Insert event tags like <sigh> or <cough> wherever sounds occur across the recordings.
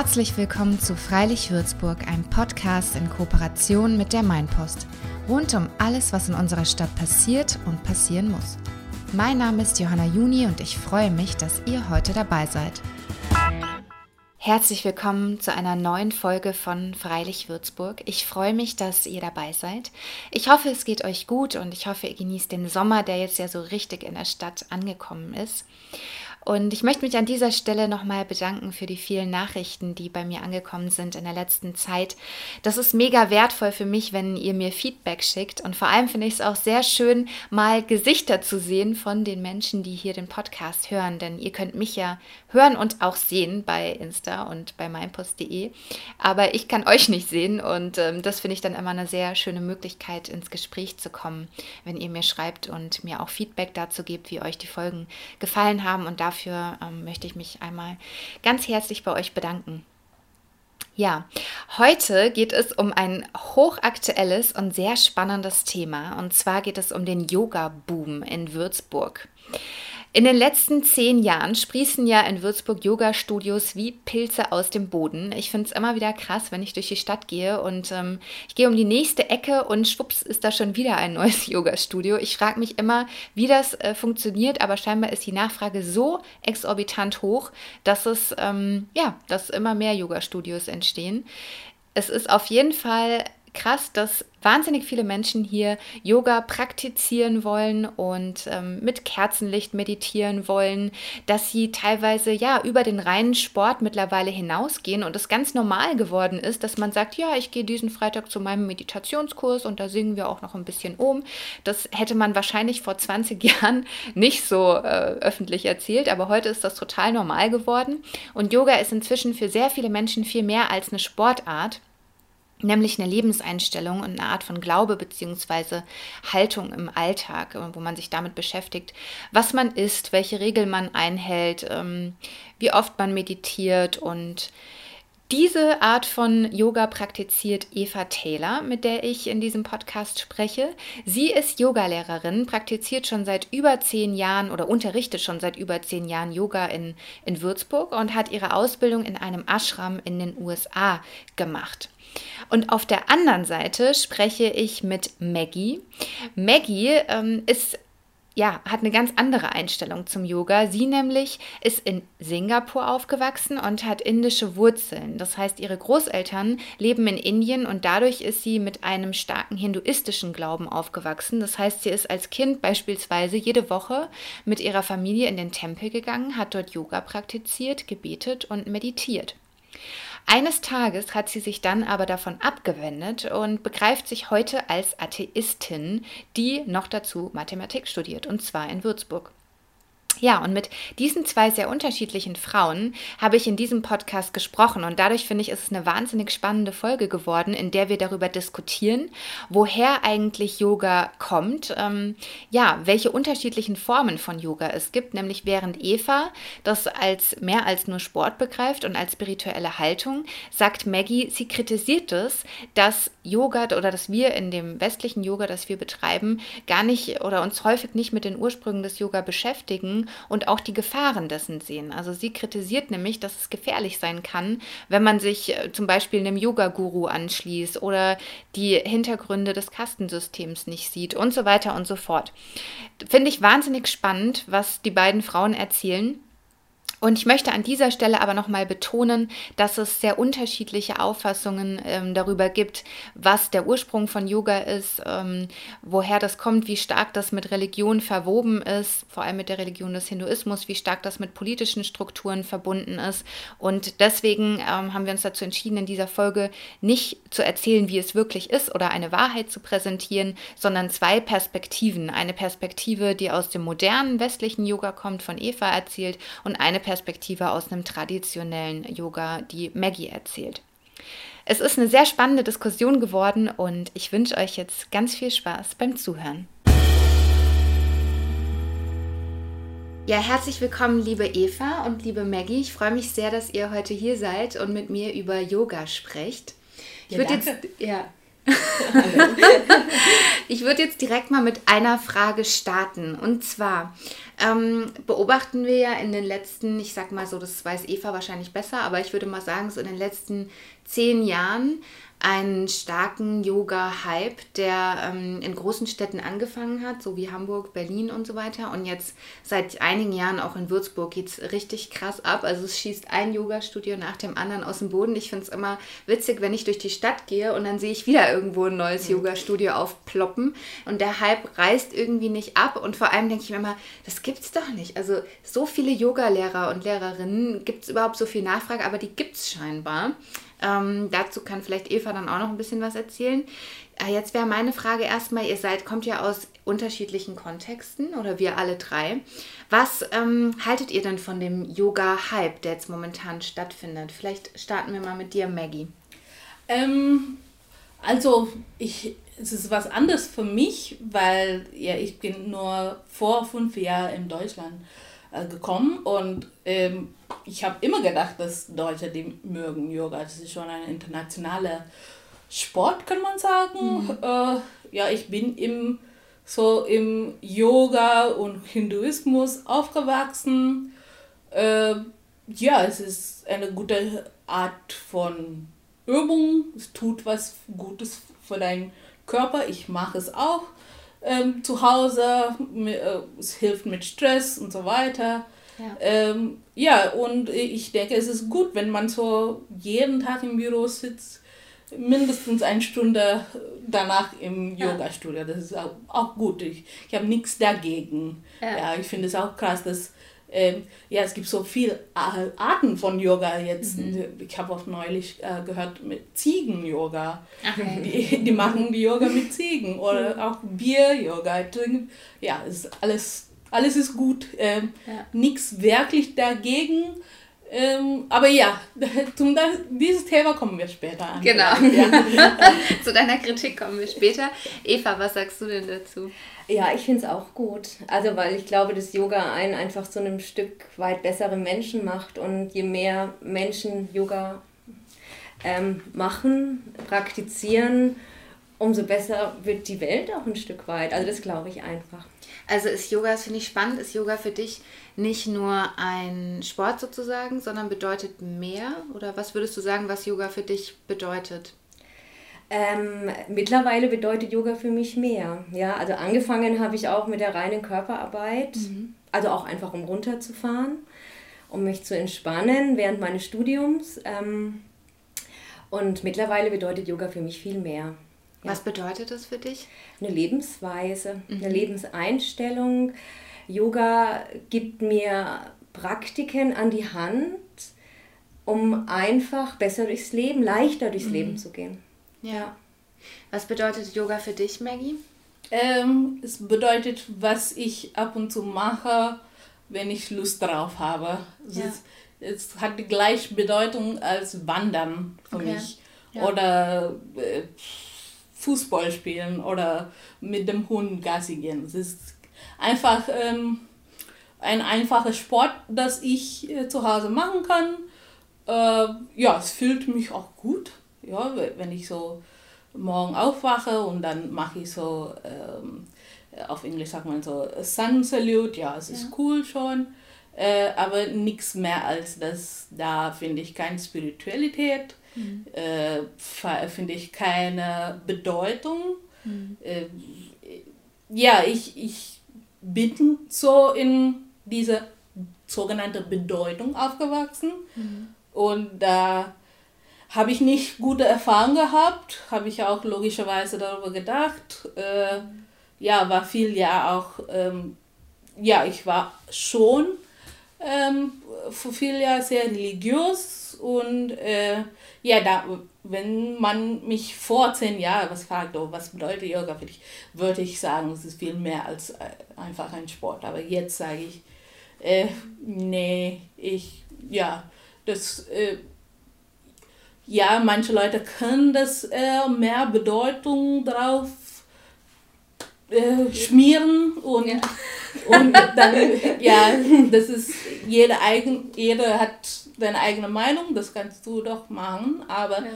Herzlich willkommen zu Freilich Würzburg, einem Podcast in Kooperation mit der Mainpost. Rund um alles, was in unserer Stadt passiert und passieren muss. Mein Name ist Johanna Juni und ich freue mich, dass ihr heute dabei seid. Herzlich willkommen zu einer neuen Folge von Freilich Würzburg. Ich freue mich, dass ihr dabei seid. Ich hoffe, es geht euch gut und ich hoffe, ihr genießt den Sommer, der jetzt ja so richtig in der Stadt angekommen ist. Und ich möchte mich an dieser Stelle nochmal bedanken für die vielen Nachrichten, die bei mir angekommen sind in der letzten Zeit. Das ist mega wertvoll für mich, wenn ihr mir Feedback schickt. Und vor allem finde ich es auch sehr schön, mal Gesichter zu sehen von den Menschen, die hier den Podcast hören. Denn ihr könnt mich ja hören und auch sehen bei Insta und bei meinpost.de. Aber ich kann euch nicht sehen und ähm, das finde ich dann immer eine sehr schöne Möglichkeit, ins Gespräch zu kommen, wenn ihr mir schreibt und mir auch Feedback dazu gebt, wie euch die Folgen gefallen haben. Und dafür ähm, möchte ich mich einmal ganz herzlich bei euch bedanken. Ja, heute geht es um ein hochaktuelles und sehr spannendes Thema. Und zwar geht es um den Yoga-Boom in Würzburg. In den letzten zehn Jahren sprießen ja in Würzburg Yoga-Studios wie Pilze aus dem Boden. Ich finde es immer wieder krass, wenn ich durch die Stadt gehe und ähm, ich gehe um die nächste Ecke und schwupps ist da schon wieder ein <laughs> neues Yoga-Studio. Ich frage mich immer, wie das äh, funktioniert, aber scheinbar ist die Nachfrage so exorbitant hoch, dass es ähm, ja, dass immer mehr Yoga-Studios entstehen. Es ist auf jeden Fall krass, dass wahnsinnig viele Menschen hier Yoga praktizieren wollen und ähm, mit Kerzenlicht meditieren wollen, dass sie teilweise ja über den reinen Sport mittlerweile hinausgehen und es ganz normal geworden ist, dass man sagt, ja, ich gehe diesen Freitag zu meinem Meditationskurs und da singen wir auch noch ein bisschen um. Das hätte man wahrscheinlich vor 20 <laughs> Jahren nicht so äh, öffentlich erzählt, aber heute ist das total normal geworden und Yoga ist inzwischen für sehr viele Menschen viel mehr als eine Sportart nämlich eine Lebenseinstellung und eine Art von Glaube bzw. Haltung im Alltag, äh, wo man sich damit beschäftigt, was man isst, welche Regeln man einhält, ähm, wie oft man meditiert und diese Art von Yoga praktiziert Eva Taylor, mit der ich in diesem Podcast spreche. Sie ist Yogalehrerin, praktiziert schon seit über zehn Jahren oder unterrichtet schon seit über zehn Jahren Yoga in, in Würzburg und hat ihre Ausbildung in einem Ashram in den USA gemacht. Und auf der anderen Seite spreche ich mit Maggie. Maggie ähm, ist ja, hat eine ganz andere Einstellung zum Yoga. Sie nämlich ist in Singapur aufgewachsen und hat indische Wurzeln. Das heißt, ihre Großeltern leben in Indien und dadurch ist sie mit einem starken hinduistischen Glauben aufgewachsen. Das heißt, sie ist als Kind beispielsweise jede Woche mit ihrer Familie in den Tempel gegangen, hat dort Yoga praktiziert, gebetet und meditiert. Eines Tages hat sie sich dann aber davon abgewendet und begreift sich heute als Atheistin, die noch dazu Mathematik studiert, und zwar in Würzburg. Ja, und mit diesen zwei sehr unterschiedlichen Frauen habe ich in diesem Podcast gesprochen. Und dadurch finde ich, ist es eine wahnsinnig spannende Folge geworden, in der wir darüber diskutieren, woher eigentlich Yoga kommt, ähm, ja, welche unterschiedlichen Formen von Yoga es gibt, nämlich während Eva das als mehr als nur Sport begreift und als spirituelle Haltung, sagt Maggie, sie kritisiert es, dass Yoga oder dass wir in dem westlichen Yoga, das wir betreiben, gar nicht oder uns häufig nicht mit den Ursprüngen des Yoga beschäftigen und auch die Gefahren dessen sehen. Also sie kritisiert nämlich, dass es gefährlich sein kann, wenn man sich äh, zum Beispiel einem Yoga-Guru anschließt oder die Hintergründe des Kastensystems nicht sieht und so weiter und so fort. Finde ich wahnsinnig spannend, was die beiden Frauen erzählen. Und ich möchte an dieser Stelle aber nochmal betonen, dass es sehr unterschiedliche Auffassungen ähm, darüber gibt, was der Ursprung von Yoga ist, ähm, woher das kommt, wie stark das mit Religion verwoben ist, vor allem mit der Religion des Hinduismus, wie stark das mit politischen Strukturen verbunden ist. Und deswegen ähm, haben wir uns dazu entschieden, in dieser Folge nicht zu erzählen, wie es wirklich ist oder eine Wahrheit zu präsentieren, sondern zwei Perspektiven. Eine Perspektive, die aus dem modernen westlichen Yoga kommt, von Eva erzählt, und eine Perspektive aus einem traditionellen Yoga, die Maggie erzählt. Es ist eine sehr spannende Diskussion geworden und ich wünsche euch jetzt ganz viel Spaß beim Zuhören. Ja, herzlich willkommen, liebe Eva und liebe Maggie. Ich freue mich sehr, dass ihr heute hier seid und mit mir über Yoga sprecht. Ich ja, würde jetzt ja <laughs> ich würde jetzt direkt mal mit einer Frage starten. Und zwar ähm, beobachten wir ja in den letzten, ich sag mal so, das weiß Eva wahrscheinlich besser, aber ich würde mal sagen, so in den letzten zehn Jahren einen starken Yoga-Hype, der ähm, in großen Städten angefangen hat, so wie Hamburg, Berlin und so weiter. Und jetzt seit einigen Jahren auch in Würzburg geht es richtig krass ab. Also es schießt ein Yoga-Studio nach dem anderen aus dem Boden. Ich finde es immer witzig, wenn ich durch die Stadt gehe und dann sehe ich wieder irgendwo ein neues mhm. Yoga-Studio aufploppen. Und der Hype reißt irgendwie nicht ab. Und vor allem denke ich mir immer, das gibt es doch nicht. Also so viele Yoga-Lehrer und Lehrerinnen, gibt es überhaupt so viel Nachfrage, aber die gibt es scheinbar. Ähm, dazu kann vielleicht Eva dann auch noch ein bisschen was erzählen. Äh, jetzt wäre meine Frage erstmal, ihr seid, kommt ja aus unterschiedlichen Kontexten oder wir alle drei. Was ähm, haltet ihr denn von dem Yoga-Hype, der jetzt momentan stattfindet? Vielleicht starten wir mal mit dir, Maggie. Ähm, also, ich, es ist was anderes für mich, weil ja, ich bin nur vor fünf Jahren in Deutschland gekommen und ähm, ich habe immer gedacht, dass Deutsche die mögen Yoga. Das ist schon ein internationaler Sport, kann man sagen. Mhm. Äh, ja, ich bin im, so im Yoga und Hinduismus aufgewachsen. Äh, ja, es ist eine gute Art von Übung. Es tut was Gutes für deinen Körper. Ich mache es auch ähm, zu Hause. Äh, es hilft mit Stress und so weiter. Ja. Ähm, ja, und ich denke, es ist gut, wenn man so jeden Tag im Büro sitzt, mindestens eine Stunde danach im Yoga-Studio. Das ist auch, auch gut. Ich, ich habe nichts dagegen. Ja. ja ich finde es auch krass, dass ähm, ja, es gibt so viele Arten von Yoga jetzt. Mhm. Ich habe auch neulich äh, gehört mit Ziegen-Yoga. Okay. Die, die machen die Yoga mit Ziegen oder mhm. auch Bier-Yoga. Ja, ist alles, alles ist gut. Ähm, ja. Nichts wirklich dagegen. Ähm, aber ja, <laughs> zum dieses Thema kommen wir später an. Genau. Ja. <laughs> Zu deiner Kritik kommen wir später. Eva, was sagst du denn dazu? Ja, ich finde es auch gut. Also, weil ich glaube, dass Yoga einen einfach zu einem Stück weit bessere Menschen macht. Und je mehr Menschen Yoga ähm, machen, praktizieren, umso besser wird die Welt auch ein Stück weit. Also, das glaube ich einfach. Also ist Yoga, das finde ich spannend, ist Yoga für dich nicht nur ein Sport sozusagen, sondern bedeutet mehr? Oder was würdest du sagen, was Yoga für dich bedeutet? Ähm, mittlerweile bedeutet Yoga für mich mehr. Ja, also angefangen habe ich auch mit der reinen Körperarbeit, mhm. also auch einfach um runterzufahren, um mich zu entspannen während meines Studiums. Ähm, und mittlerweile bedeutet Yoga für mich viel mehr. Ja. Was bedeutet das für dich? Eine Lebensweise, mhm. eine Lebenseinstellung. Yoga gibt mir Praktiken an die Hand, um einfach besser durchs Leben, leichter durchs mhm. Leben zu gehen. Ja. Was bedeutet Yoga für dich, Maggie? Ähm, es bedeutet, was ich ab und zu mache, wenn ich Lust drauf habe. Ja. Es, es, hat die gleiche Bedeutung als Wandern für okay. mich. Ja. Oder äh, Fußball spielen oder mit dem Hund Gassi gehen. Es ist einfach ähm, ein einfacher Sport, das ich äh, zu Hause machen kann. Äh, ja, es fühlt mich auch gut ja, wenn ich so morgen aufwache und dann mache ich so, ähm, auf Englisch sagt man so Sun Salute, ja, es ist ja. cool schon, äh, aber nichts mehr als das, da finde ich keine Spiritualität, mhm. äh, finde ich keine Bedeutung. Mhm. Äh, ja, ich, ich bin so in diese sogenannte Bedeutung aufgewachsen mhm. und da habe ich nicht gute Erfahrungen gehabt, habe ich auch logischerweise darüber gedacht. Äh, ja, war viel ja auch, ähm, ja, ich war schon ähm, für viele sehr religiös und äh, ja, da, wenn man mich vor zehn Jahren was fragt, oh, was bedeutet Yoga für dich, würde ich sagen, es ist viel mehr als äh, einfach ein Sport. Aber jetzt sage ich, äh, nee, ich, ja, das äh, ja, manche Leute können das äh, mehr Bedeutung drauf äh, schmieren und, ja. und dann, <laughs> ja, das ist, jeder, eigen, jeder hat seine eigene Meinung, das kannst du doch machen, aber ja.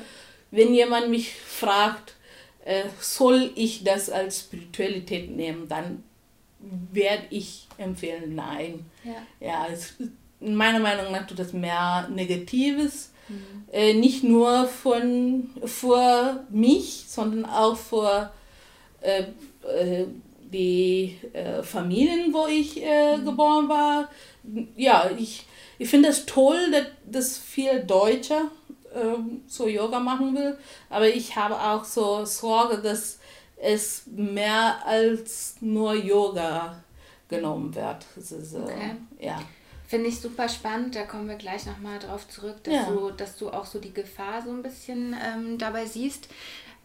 wenn jemand mich fragt, äh, soll ich das als Spiritualität nehmen, dann werde ich empfehlen, nein. Ja, ja es, meiner Meinung nach tut das mehr Negatives. Mhm. Äh, nicht nur von, für mich, sondern auch für die äh, Familien, wo ich äh, mhm. geboren war. Ja, ich, ich finde es das toll, dass, dass viele Deutsche äh, so Yoga machen will, aber ich habe auch so Sorge, dass es mehr als nur Yoga genommen wird. Ist, okay. ja. Finde ich super spannend, da kommen wir gleich nochmal drauf zurück, dass, ja. du, dass du auch so die Gefahr so ein bisschen ähm, dabei siehst.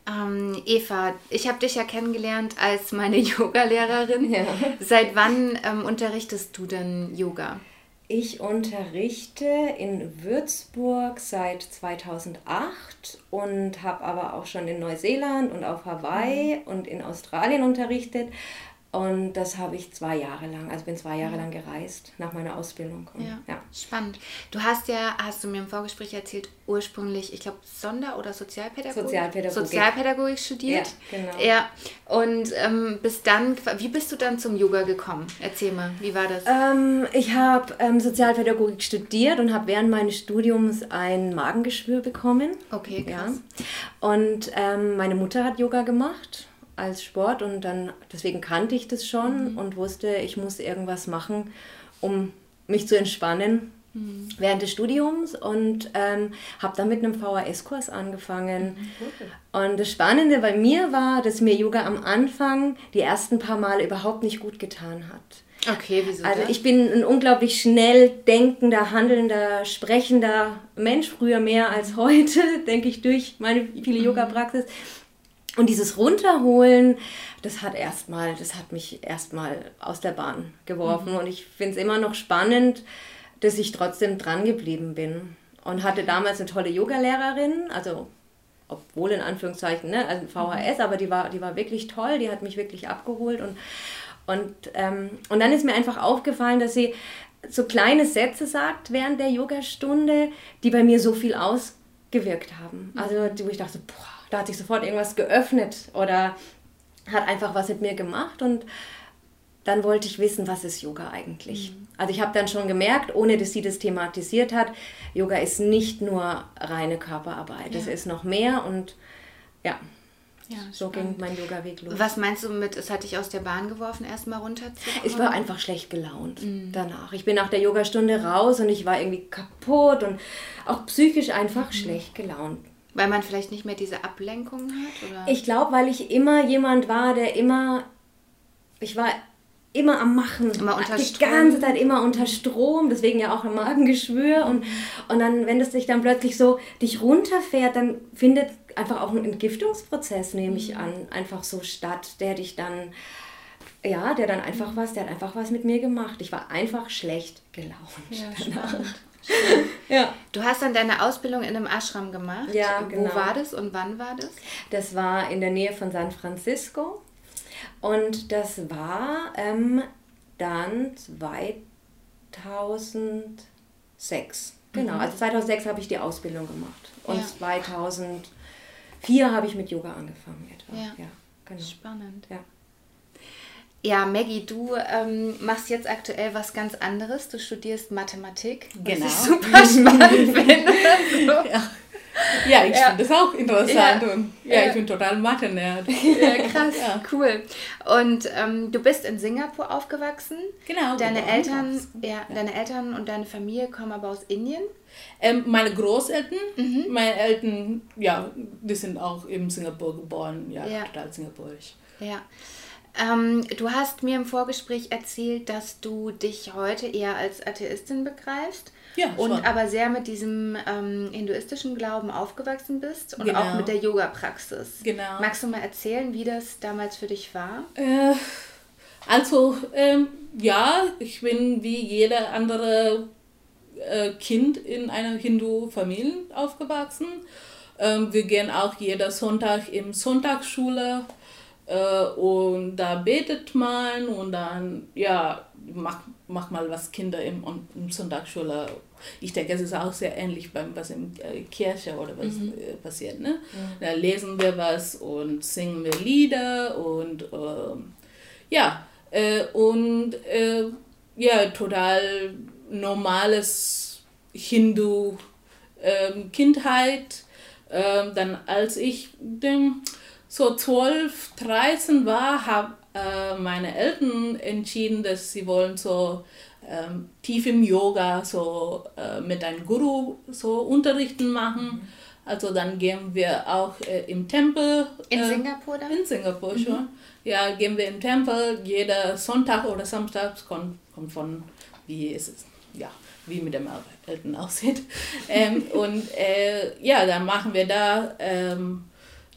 Ähm, Eva, ich habe dich ja kennengelernt als meine <laughs> Yogalehrerin. Ja. Seit wann ähm, unterrichtest du denn Yoga? Ich unterrichte in Würzburg seit 2008 und habe aber auch schon in Neuseeland und auf Hawaii mhm. und in Australien unterrichtet. Und das habe ich zwei Jahre lang, also bin zwei Jahre lang gereist nach meiner Ausbildung. Und, ja. ja. Spannend. Du hast ja, hast du mir im Vorgespräch erzählt, ursprünglich, ich glaube, Sonder- oder Sozialpädagogik? Sozialpädagogik. Sozialpädagogik studiert. Ja, genau. Ja. Und ähm, bis dann, wie bist du dann zum Yoga gekommen? Erzähl mal, wie war das? Ähm, ich habe ähm, Sozialpädagogik studiert und habe während meines Studiums ein Magengeschwür bekommen. Okay, krass. Ja. Und ähm, meine Mutter hat Yoga gemacht als Sport und dann deswegen kannte ich das schon mhm. und wusste, ich muss irgendwas machen, um mich zu entspannen mhm. während des Studiums und ähm, habe dann mit einem VHS-Kurs angefangen. Mhm. Und das Spannende bei mir war, dass mir Yoga am Anfang die ersten paar Mal überhaupt nicht gut getan hat. Okay, wieso? Also ich bin ein unglaublich schnell denkender, handelnder, sprechender Mensch, früher mehr als heute, <laughs> denke ich, durch meine viele mhm. Yoga-Praxis. Und dieses Runterholen, das hat erstmal, das hat mich erstmal aus der Bahn geworfen. Mhm. Und ich finde es immer noch spannend, dass ich trotzdem dran geblieben bin. Und hatte damals eine tolle Yogalehrerin, also obwohl in Anführungszeichen, ne, also VHS, mhm. aber die war, die war wirklich toll, die hat mich wirklich abgeholt. Und, und, ähm, und dann ist mir einfach aufgefallen, dass sie so kleine Sätze sagt während der Yogastunde, die bei mir so viel ausgewirkt haben. Also wo ich dachte, boah, da hat sich sofort irgendwas geöffnet oder hat einfach was mit mir gemacht und dann wollte ich wissen, was ist Yoga eigentlich. Mhm. Also ich habe dann schon gemerkt, ohne dass sie das thematisiert hat, Yoga ist nicht nur reine Körperarbeit, es ist noch mehr und ja, ja, so ging mein Yoga-Weg los. Was meinst du mit, es hat dich aus der Bahn geworfen, erstmal runterzukommen? Ich war einfach schlecht gelaunt mhm. danach. Ich bin nach der Yogastunde raus und ich war irgendwie kaputt und auch psychisch einfach mhm. schlecht gelaunt. Weil man vielleicht nicht mehr diese Ablenkung hat? Oder? Ich glaube, weil ich immer jemand war, der immer. Ich war immer am Machen. Immer unter Strom. Die ganze Zeit immer unter Strom, deswegen ja auch im Magengeschwür. Und, und dann, wenn es sich dann plötzlich so dich runterfährt, dann findet einfach auch ein Entgiftungsprozess, nehme ich mhm. an, einfach so statt, der dich dann, ja, der dann einfach was, der hat einfach was mit mir gemacht. Ich war einfach schlecht gelaunt. Ja, <laughs> danach. Ja. Du hast dann deine Ausbildung in einem Ashram gemacht. Ja, genau. Wo war das und wann war das? Das war in der Nähe von San Francisco. Und das war ähm, dann 2006. Genau, mhm. also 2006 habe ich die Ausbildung gemacht. Und ja. 2004 habe ich mit Yoga angefangen etwa. Ja, ja genau. Spannend. Ja. Ja, Maggie, du ähm, machst jetzt aktuell was ganz anderes. Du studierst Mathematik, genau. was ich super <laughs> spannend finde. So. Ja. Ja, ich ja. finde das auch interessant ja. und ja, ich bin total Mathe-Nerd. <laughs> Ja, <laughs> krass, cool. Und ähm, du bist in Singapur aufgewachsen. Genau. Deine Eltern, ja, deine Eltern und deine Familie kommen aber aus Indien. Ähm, meine Großeltern, mhm. meine Eltern, ja, die sind auch in Singapur geboren, ja, total singapurisch. Ja. Ähm, du hast mir im Vorgespräch erzählt, dass du dich heute eher als Atheistin begreifst. Ja, und schon. aber sehr mit diesem ähm, hinduistischen Glauben aufgewachsen bist und genau. auch mit der Yoga-Praxis. Genau. Magst du mal erzählen, wie das damals für dich war? Äh, also, ähm, ja, ich bin wie jeder andere äh, Kind in einer Hindu-Familie aufgewachsen. Ähm, wir gehen auch jeder Sonntag in Sonntagsschule Äh, und da betet man und dann, ja, macht mach mal was Kinder im, im Sonntagsschule. Ich denke, es ist auch sehr ähnlich beim was in äh, Kirche oder was mhm. äh, passiert. Ne? Mhm. Da lesen wir was und singen wir Lieder und äh, ja, äh, und äh, ja, total normales Hindu ähm, Kindheit. Ähm, dann als ich den, so 12, 13 war, haben äh, meine Eltern entschieden, dass sie wollen so ähm, tief im Yoga so äh, mit einem Guru so Unterrichten machen. Also dann gehen wir auch äh, im Tempel. In äh, Singapur dann? In Singapur mhm. schon. Ja, gehen wir im Tempel. Jeder Sonntag oder Samstag kommt, kommt von, wie ist es, ja, wie mit dem Eltern aussieht. <laughs> ähm, und äh, ja, dann machen wir da, ähm,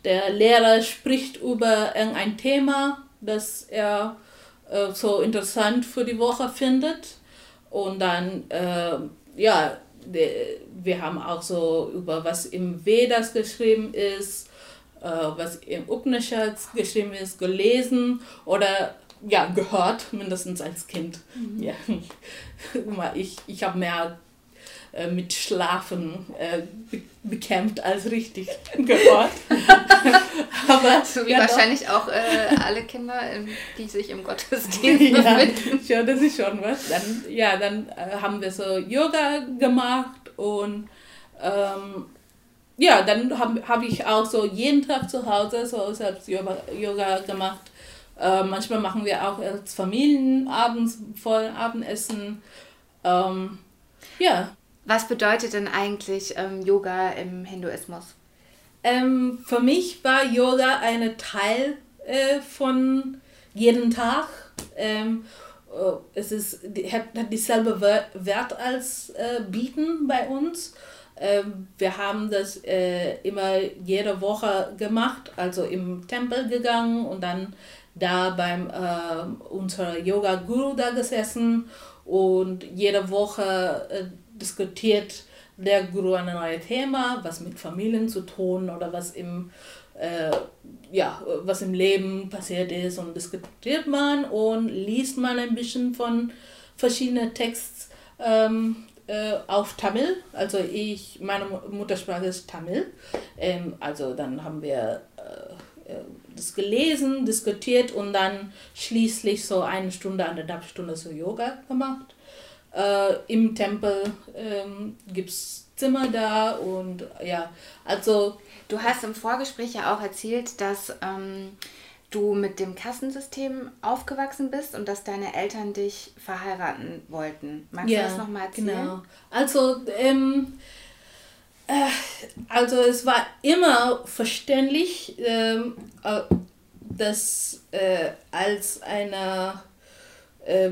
der Lehrer spricht über irgendein Thema, das er äh, so interessant für die Woche findet. Und dann, äh, ja, wir haben auch so über was im Vedas geschrieben ist, äh, was im Upanishads geschrieben ist, gelesen oder ja, gehört, mindestens als Kind. Mhm. Ja. <laughs> Ich, ich habe mehr äh, mit Schlafen äh, bekämpft als richtig <laughs> gehört. <laughs> Aber, so wie ja, wahrscheinlich doch. auch äh, alle Kinder, die sich im Gottesdienst <laughs> ja, befinden. Ja, das ist schon was. Dann, ja, dann äh, haben wir so Yoga gemacht und ähm, ja, dann habe hab ich auch so jeden Tag zu Hause so selbst Yoga, Yoga gemacht. Äh, manchmal machen wir auch als Familien abends voll Abendessen. Ähm, ja. Was bedeutet denn eigentlich ähm, Yoga im Hinduismus? Ähm, für mich war Yoga ein Teil äh, von jedem Tag. Ähm, äh, es ist, hat, hat dieselbe Wert als äh, Bieten bei uns. Ähm, wir haben das äh, immer jede Woche gemacht, also im Tempel gegangen und dann da beim äh, unser Yoga Guru da gesessen und jede Woche äh, diskutiert der Guru ein neues Thema, was mit Familien zu tun oder was im, äh, ja, was im Leben passiert ist und diskutiert man und liest man ein bisschen von verschiedenen Texten ähm, äh, auf Tamil. Also ich, meine Muttersprache ist Tamil. Ähm, also dann haben wir äh, äh das gelesen, diskutiert und dann schließlich so eine Stunde, eineinhalb Stunden so Yoga gemacht. Äh, Im Tempel ähm, gibt es Zimmer da und ja, also. Du hast im Vorgespräch ja auch erzählt, dass ähm, du mit dem Kassensystem aufgewachsen bist und dass deine Eltern dich verheiraten wollten. Magst ja, du das nochmal erzählen? Genau. Also, ähm, äh, also es war immer verständlich, ähm, äh, dass äh, als eine äh,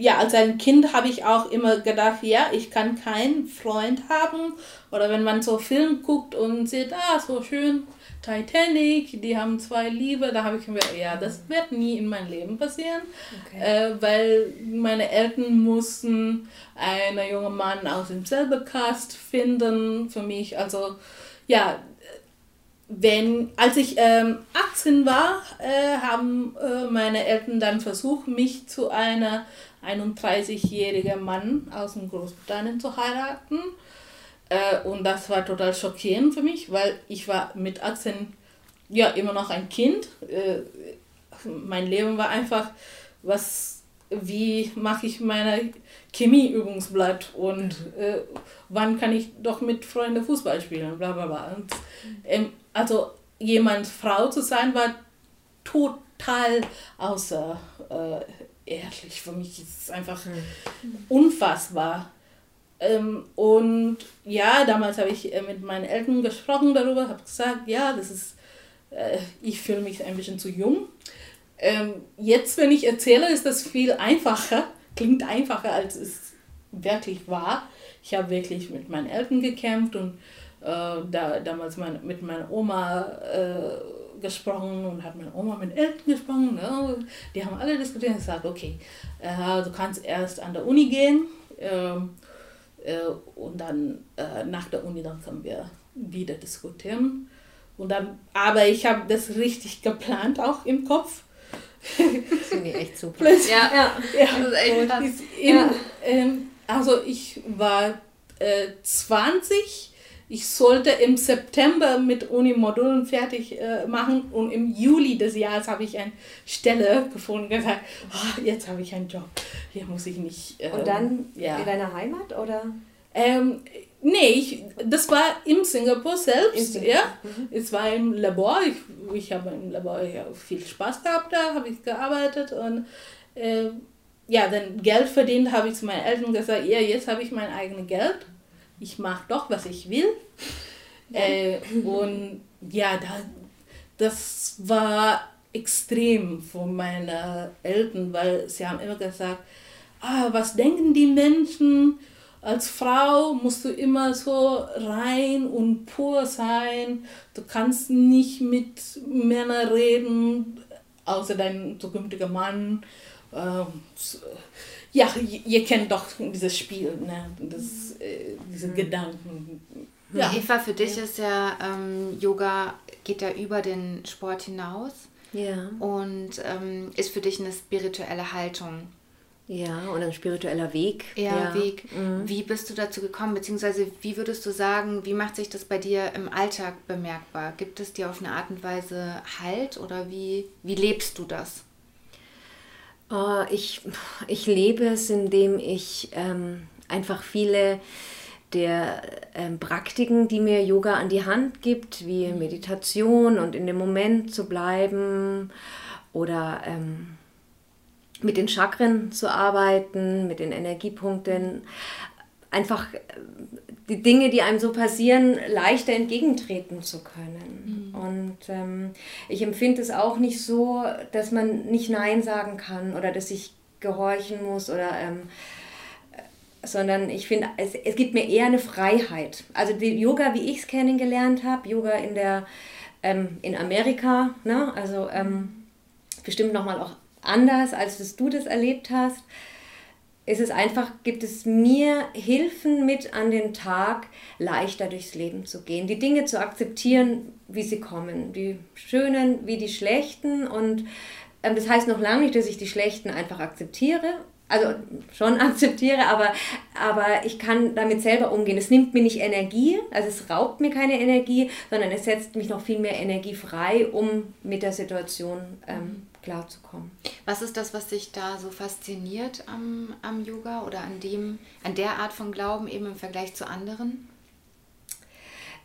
ja, als ein Kind habe ich auch immer gedacht, ja, ich kann keinen Freund haben. Oder wenn man so Film guckt und sieht, ah, so schön, Titanic, die haben zwei Liebe, da habe ich mir, ja, das wird nie in meinem Leben passieren, okay. äh, weil meine Eltern mussten einen jungen Mann aus demselben Cast finden für mich. Also, ja, wenn, als ich ähm, 18 war, äh, haben äh, meine Eltern dann versucht, mich zu einer 31-jähriger Mann aus dem Großbritannien zu heiraten. Äh, und das war total schockierend für mich, weil ich war mit 18 ja immer noch ein Kind. Äh, mein Leben war einfach, was, wie mache ich meine Chemieübungsblatt und äh, wann kann ich doch mit Freunden Fußball spielen, bla bla bla. Und, ähm, also jemand Frau zu sein, war total außer äh, ehrlich. Für mich ist es einfach mhm. unfassbar. Ähm, und ja, damals habe ich äh, mit meinen Eltern gesprochen darüber, habe gesagt, ja, das ist, äh, ich fühle mich ein bisschen zu jung. Ähm, jetzt, wenn ich erzähle, ist das viel einfacher, klingt einfacher, als es wirklich war. Ich habe wirklich mit meinen Eltern gekämpft und äh, da, damals mein, mit meiner Oma äh, gesprochen und hat meine Oma mit Eltern gesprochen. Ne? Die haben alle diskutiert und gesagt, okay, äh, du kannst erst an der Uni gehen ähm, äh, und dann äh, nach der Uni dann können wir wieder diskutieren. Und dann, aber ich habe das richtig geplant auch im Kopf. Das finde ich echt super. ja, ja, ja. Das ist echt krass. Im, ja. ähm, also ich war äh, 20 ich sollte im September mit Uni-Modulen fertig äh, machen und im Juli des Jahres habe ich eine Stelle gefunden und gesagt, oh, jetzt habe ich einen Job, hier muss ich nicht. Ähm, und dann ja. in deiner Heimat oder? Ähm, nee, ich, das war im Singapur selbst, Singapur. ja. Mhm. Es war im Labor, ich, ich habe im Labor ja, viel Spaß gehabt, da habe ich gearbeitet und äh, ja, dann Geld verdient, habe ich zu meinen Eltern gesagt, ja, jetzt habe ich mein eigenes Geld ich mache doch, was ich will. Äh, und ja, da, das war extrem von meinen Eltern, weil sie haben immer gesagt, ah, was denken die Menschen? Als Frau musst du immer so rein und pur sein. Du kannst nicht mit Männern reden, außer dein zukünftiger Mann. Ähm, ja, ihr kennt doch dieses Spiel, ne? das, äh, diese mhm. Gedanken. Ja. Eva, für dich ist ja ähm, Yoga geht ja über den Sport hinaus. Ja. Und ähm, ist für dich eine spirituelle Haltung. Ja, und ein spiritueller Weg. Ja, ja. Weg. Mhm. Wie bist du dazu gekommen? Beziehungsweise, wie würdest du sagen, wie macht sich das bei dir im Alltag bemerkbar? Gibt es dir auf eine Art und Weise Halt oder wie, wie lebst du das? Oh, ich, ich lebe es, indem ich ähm, einfach viele der ähm, Praktiken, die mir Yoga an die Hand gibt, wie mhm. Meditation und in dem Moment zu bleiben oder ähm, mit den Chakren zu arbeiten, mit den Energiepunkten, einfach äh, die Dinge, die einem so passieren, leichter entgegentreten zu können. Mhm. Und ähm, ich empfinde es auch nicht so, dass man nicht Nein sagen kann oder dass ich gehorchen muss oder ähm, sondern ich finde, es, es gibt mir eher eine Freiheit. Also die Yoga, wie ich es kennengelernt habe, Yoga in der ähm, in Amerika, ne? also ähm, bestimmt nochmal auch anders, als dass du das erlebt hast ist es einfach, gibt es mir Hilfen mit an den Tag, leichter durchs Leben zu gehen, die Dinge zu akzeptieren, wie sie kommen, die schönen wie die schlechten. Und ähm, das heißt noch lange nicht, dass ich die schlechten einfach akzeptiere. Also schon <laughs> akzeptiere, aber, aber ich kann damit selber umgehen. Es nimmt mir nicht Energie, also es raubt mir keine Energie, sondern es setzt mich noch viel mehr Energie frei, um mit der Situation ähm, klarzukommen. Was ist das, was dich da so fasziniert am, am Yoga oder an, dem, an der Art von Glauben eben im Vergleich zu anderen?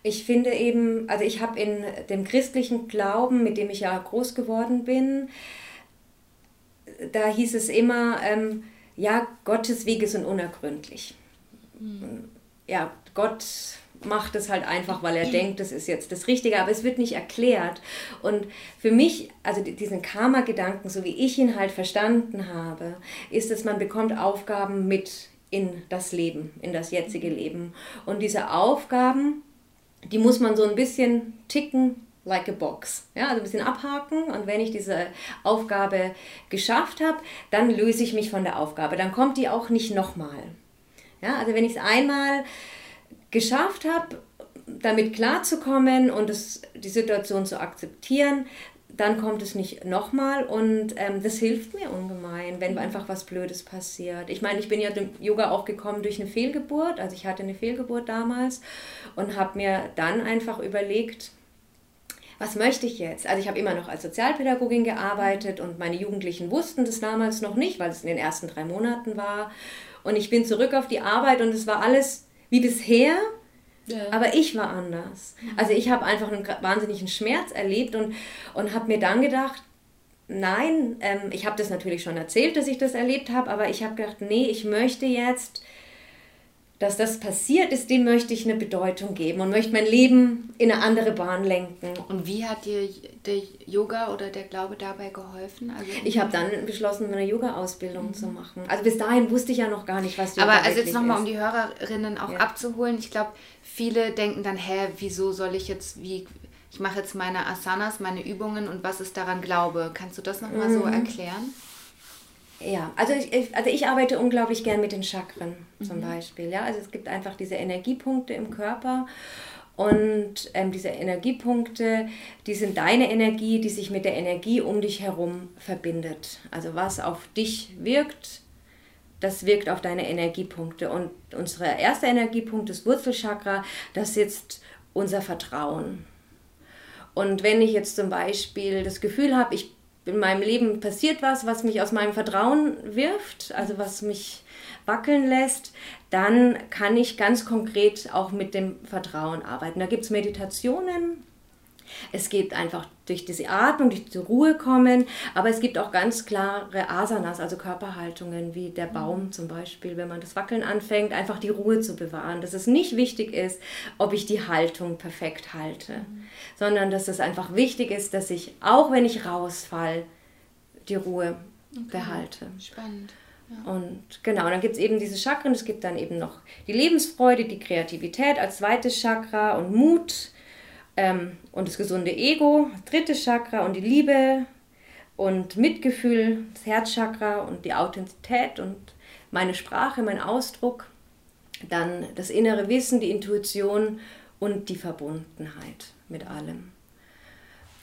Ich finde eben, also ich habe in dem christlichen Glauben, mit dem ich ja groß geworden bin, da hieß es immer, ähm, ja, Gottes Wege sind unergründlich. Mhm. Ja, Gott macht es halt einfach, weil er denkt, das ist jetzt das Richtige, aber es wird nicht erklärt. Und für mich, also diesen Karma-Gedanken, so wie ich ihn halt verstanden habe, ist, dass man bekommt Aufgaben mit in das Leben, in das jetzige Leben. Und diese Aufgaben, die muss man so ein bisschen ticken, like a box. Ja, also ein bisschen abhaken und wenn ich diese Aufgabe geschafft habe, dann löse ich mich von der Aufgabe. Dann kommt die auch nicht nochmal. Ja, also wenn ich es einmal geschafft habe, damit klarzukommen und es, die Situation zu akzeptieren, dann kommt es nicht nochmal und ähm, das hilft mir ungemein, wenn einfach was Blödes passiert. Ich meine, ich bin ja dem Yoga auch gekommen durch eine Fehlgeburt, also ich hatte eine Fehlgeburt damals und habe mir dann einfach überlegt, was möchte ich jetzt? Also ich habe immer noch als Sozialpädagogin gearbeitet und meine Jugendlichen wussten das damals noch nicht, weil es in den ersten drei Monaten war. Und ich bin zurück auf die Arbeit und es war alles wie bisher, ja. aber ich war anders. Also ich habe einfach einen wahnsinnigen Schmerz erlebt und, und habe mir dann gedacht, nein, ähm, ich habe das natürlich schon erzählt, dass ich das erlebt habe, aber ich habe gedacht, nee, ich möchte jetzt dass das passiert ist, dem möchte ich eine Bedeutung geben und möchte mein Leben in eine andere Bahn lenken. Und wie hat dir der Yoga oder der Glaube dabei geholfen? Also ich habe dann beschlossen, eine Yoga-Ausbildung mhm. zu machen. Also bis dahin wusste ich ja noch gar nicht, was Yoga Aber also jetzt nochmal, um die Hörerinnen auch ja. abzuholen. Ich glaube, viele denken dann, hä, wieso soll ich jetzt, wie, ich mache jetzt meine Asanas, meine Übungen und was ist daran Glaube? Kannst du das nochmal mhm. so erklären? Ja, also ich, also ich arbeite unglaublich gern mit den Chakren zum mhm. Beispiel. Ja? Also es gibt einfach diese Energiepunkte im Körper Und ähm, diese Energiepunkte, die sind deine Energie, die sich mit der Energie um dich herum verbindet. Also was auf dich wirkt, das wirkt auf deine Energiepunkte. Und unser erster Energiepunkt, das Wurzelchakra, das sitzt unser Vertrauen. Und wenn ich jetzt zum Beispiel das Gefühl habe, ich in meinem Leben passiert was, was mich aus meinem Vertrauen wirft, also was mich wackeln lässt, dann kann ich ganz konkret auch mit dem Vertrauen arbeiten. Da gibt es Meditationen, es geht einfach durch diese Atmung, durch die Ruhe kommen, aber es gibt auch ganz klare Asanas, also Körperhaltungen, wie der Baum zum Beispiel, wenn man das Wackeln anfängt, einfach die Ruhe zu bewahren. Dass es nicht wichtig ist, ob ich die Haltung perfekt halte, mhm. sondern dass es einfach wichtig ist, dass ich, auch wenn ich rausfall, die Ruhe okay. behalte. Spannend. Ja. Und genau, dann gibt es eben diese Chakren, es gibt dann eben noch die Lebensfreude, die Kreativität als zweites Chakra und Mut ähm, und das gesunde Ego, das dritte Chakra und die Liebe und Mitgefühl, das Herzchakra und die Authentizität und meine Sprache, mein Ausdruck, dann das innere Wissen, die Intuition und die Verbundenheit mit allem.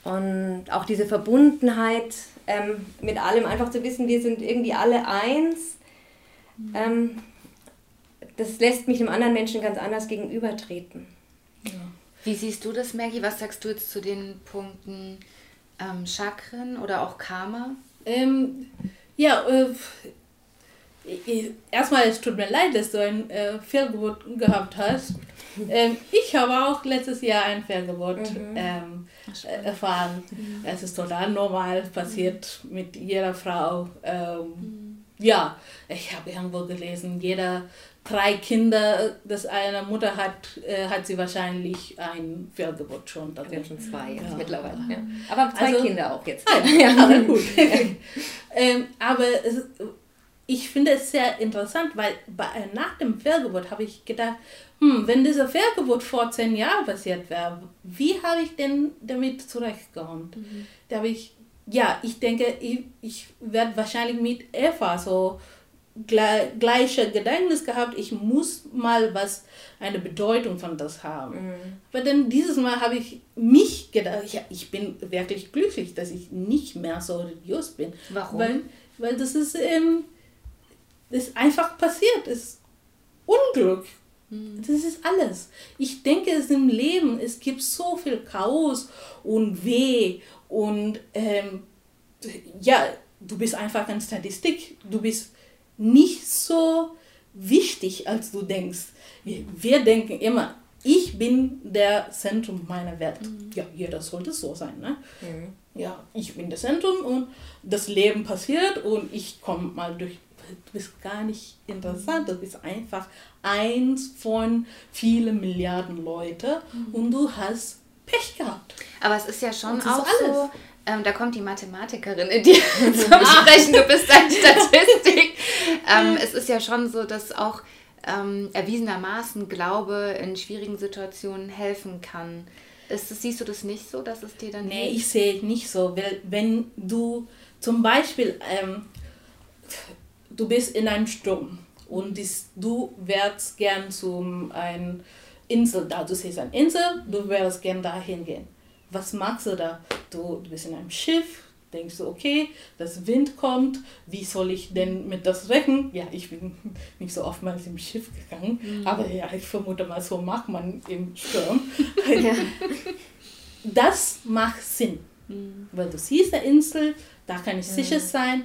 Und auch diese Verbundenheit ähm, mit allem, einfach zu wissen, wir sind irgendwie alle eins, ähm, das lässt mich einem anderen Menschen ganz anders gegenübertreten. Wie siehst du das, Maggie? Was sagst du jetzt zu den Punkten ähm, Chakren oder auch Karma? Ähm, ja, äh, erstmal, es tut mir leid, dass du ein äh, Fehlgeburt gehabt hast. <laughs> Ähm, ich habe auch letztes Jahr ein Fehlgeburt mhm. ähm, äh, erfahren. Mhm. Es ist total normal, passiert mhm. mit jeder Frau. Ähm, mhm. Ja, ich habe irgendwo gelesen, jeder drei Kinder, das eine Mutter hat, äh, hat sie wahrscheinlich ein Fehlgeburt schon. Also, ja, schon zwei jetzt ja. mittlerweile. Ja. Aber zwei also, Kinder auch jetzt. Ah, <laughs> ja, gut. <laughs> ähm, aber es, ich finde es sehr interessant, weil bei, nach dem Fehlgeburt habe ich gedacht, hm, wenn diese Fehlgeburt vor zehn Jahren passiert wäre, wie habe ich denn damit zurechtgekommen? Mhm. Da habe ich, ja, ich denke, ich, ich werde wahrscheinlich mit Eva so gle gleiche Gedächtnis gehabt, ich muss mal was, eine Bedeutung von das haben. Mhm. Aber dann dieses Mal habe ich mich gedacht, ja, ich bin wirklich glücklich, dass ich nicht mehr so religiös bin. Warum? Weil, weil das ist, ähm, das ist einfach passiert, das ist Unglück. Mhm. Das ist alles. Ich denke, es im Leben, es gibt so viel Chaos und Weh und ähm, ja, du bist einfach eine Statistik, du bist nicht so wichtig, als du denkst. Wir, wir denken immer, ich bin der Zentrum meiner Welt. Mhm. Ja, jeder sollte so sein. Ne? Mhm. Ja, ich bin das Zentrum und das Leben passiert und ich komme mal durch. Du bist gar nicht interessant, du bist einfach eins von vielen Milliarden Leuten mhm. und du hast Pech gehabt. Aber es ist ja schon auch so, ähm, da kommt die Mathematikerin in dir <laughs> zum Sprechen. Du bist eine <laughs> Statistik. ähm, es ist ja schon so, dass auch ähm, erwiesenermaßen Glaube in schwierigen Situationen helfen kann. Ist das, siehst du das nicht so, dass es dir dann Nee, hilft? ich sehe es nicht so. Weil wenn du zum Beispiel, ähm, du bist in einem Sturm und dies, du wärst gern zum ein Insel da, du siehst eine Insel, du wärst gern dahin gehen was machst du da? Du, du bist in einem Schiff, denkst du, okay, das Wind kommt, wie soll ich denn mit das rechnen? Ja, ich bin <laughs> nicht so oftmals im Schiff gegangen, mhm. aber ja, ich vermute mal, so macht man im Sturm. <laughs> <laughs> Ja. Das macht Sinn, mhm. weil du siehst eine Insel, da kann ich sicher sein.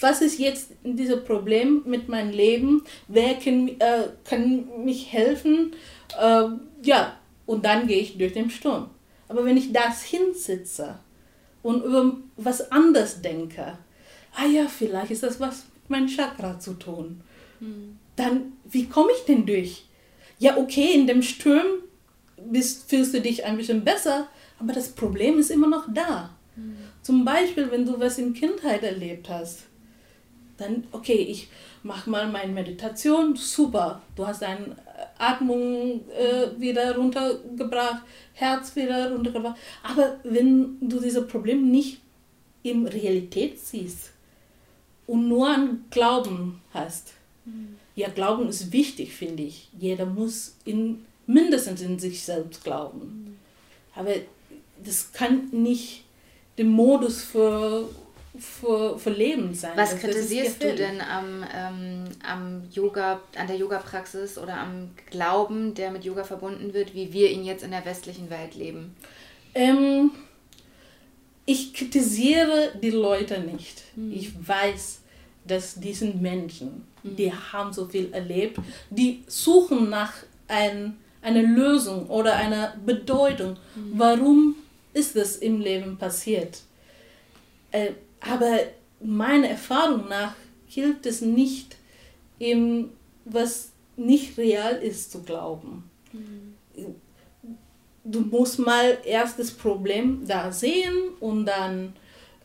Was ist jetzt dieses Problem mit meinem Leben? Wer kann, äh, kann mich helfen? Äh, ja, und dann gehe ich durch den Sturm. Aber wenn ich das hinsitze und über was anderes denke, ah ja, vielleicht ist das was mit meinem Chakra zu tun, hm. dann wie komme ich denn durch? Ja, okay, in dem Sturm bist, fühlst du dich ein bisschen besser, aber das Problem ist immer noch da. Hm. Zum Beispiel, wenn du was in Kindheit erlebt hast, dann, okay, ich mache mal meine Meditation, super, du hast deine Atmung äh, wieder runtergebracht, Herz wieder runtergebracht. Aber wenn du dieses Problem nicht in Realität siehst und nur an Glauben hast, mhm. ja, Glauben ist wichtig, finde ich. Jeder muss in mindestens in sich selbst glauben. Aber das kann nicht der Modus für, für, für Leben sein. Was das, kritisierst du denn am, ähm, am Yoga, an der Yoga-Praxis oder am Glauben, der mit Yoga verbunden wird, wie wir ihn jetzt in der westlichen Welt leben? Ähm, ich kritisiere die Leute nicht. Mhm. Ich weiß, dass diese Menschen, mhm. die haben so viel erlebt, die suchen nach ein, einer Lösung oder einer Bedeutung. Mhm. Warum ist das im Leben passiert? Äh, aber meiner Erfahrung nach hilft es nicht, eben was nicht real ist, zu glauben. Mhm du musst mal erst das Problem da sehen und dann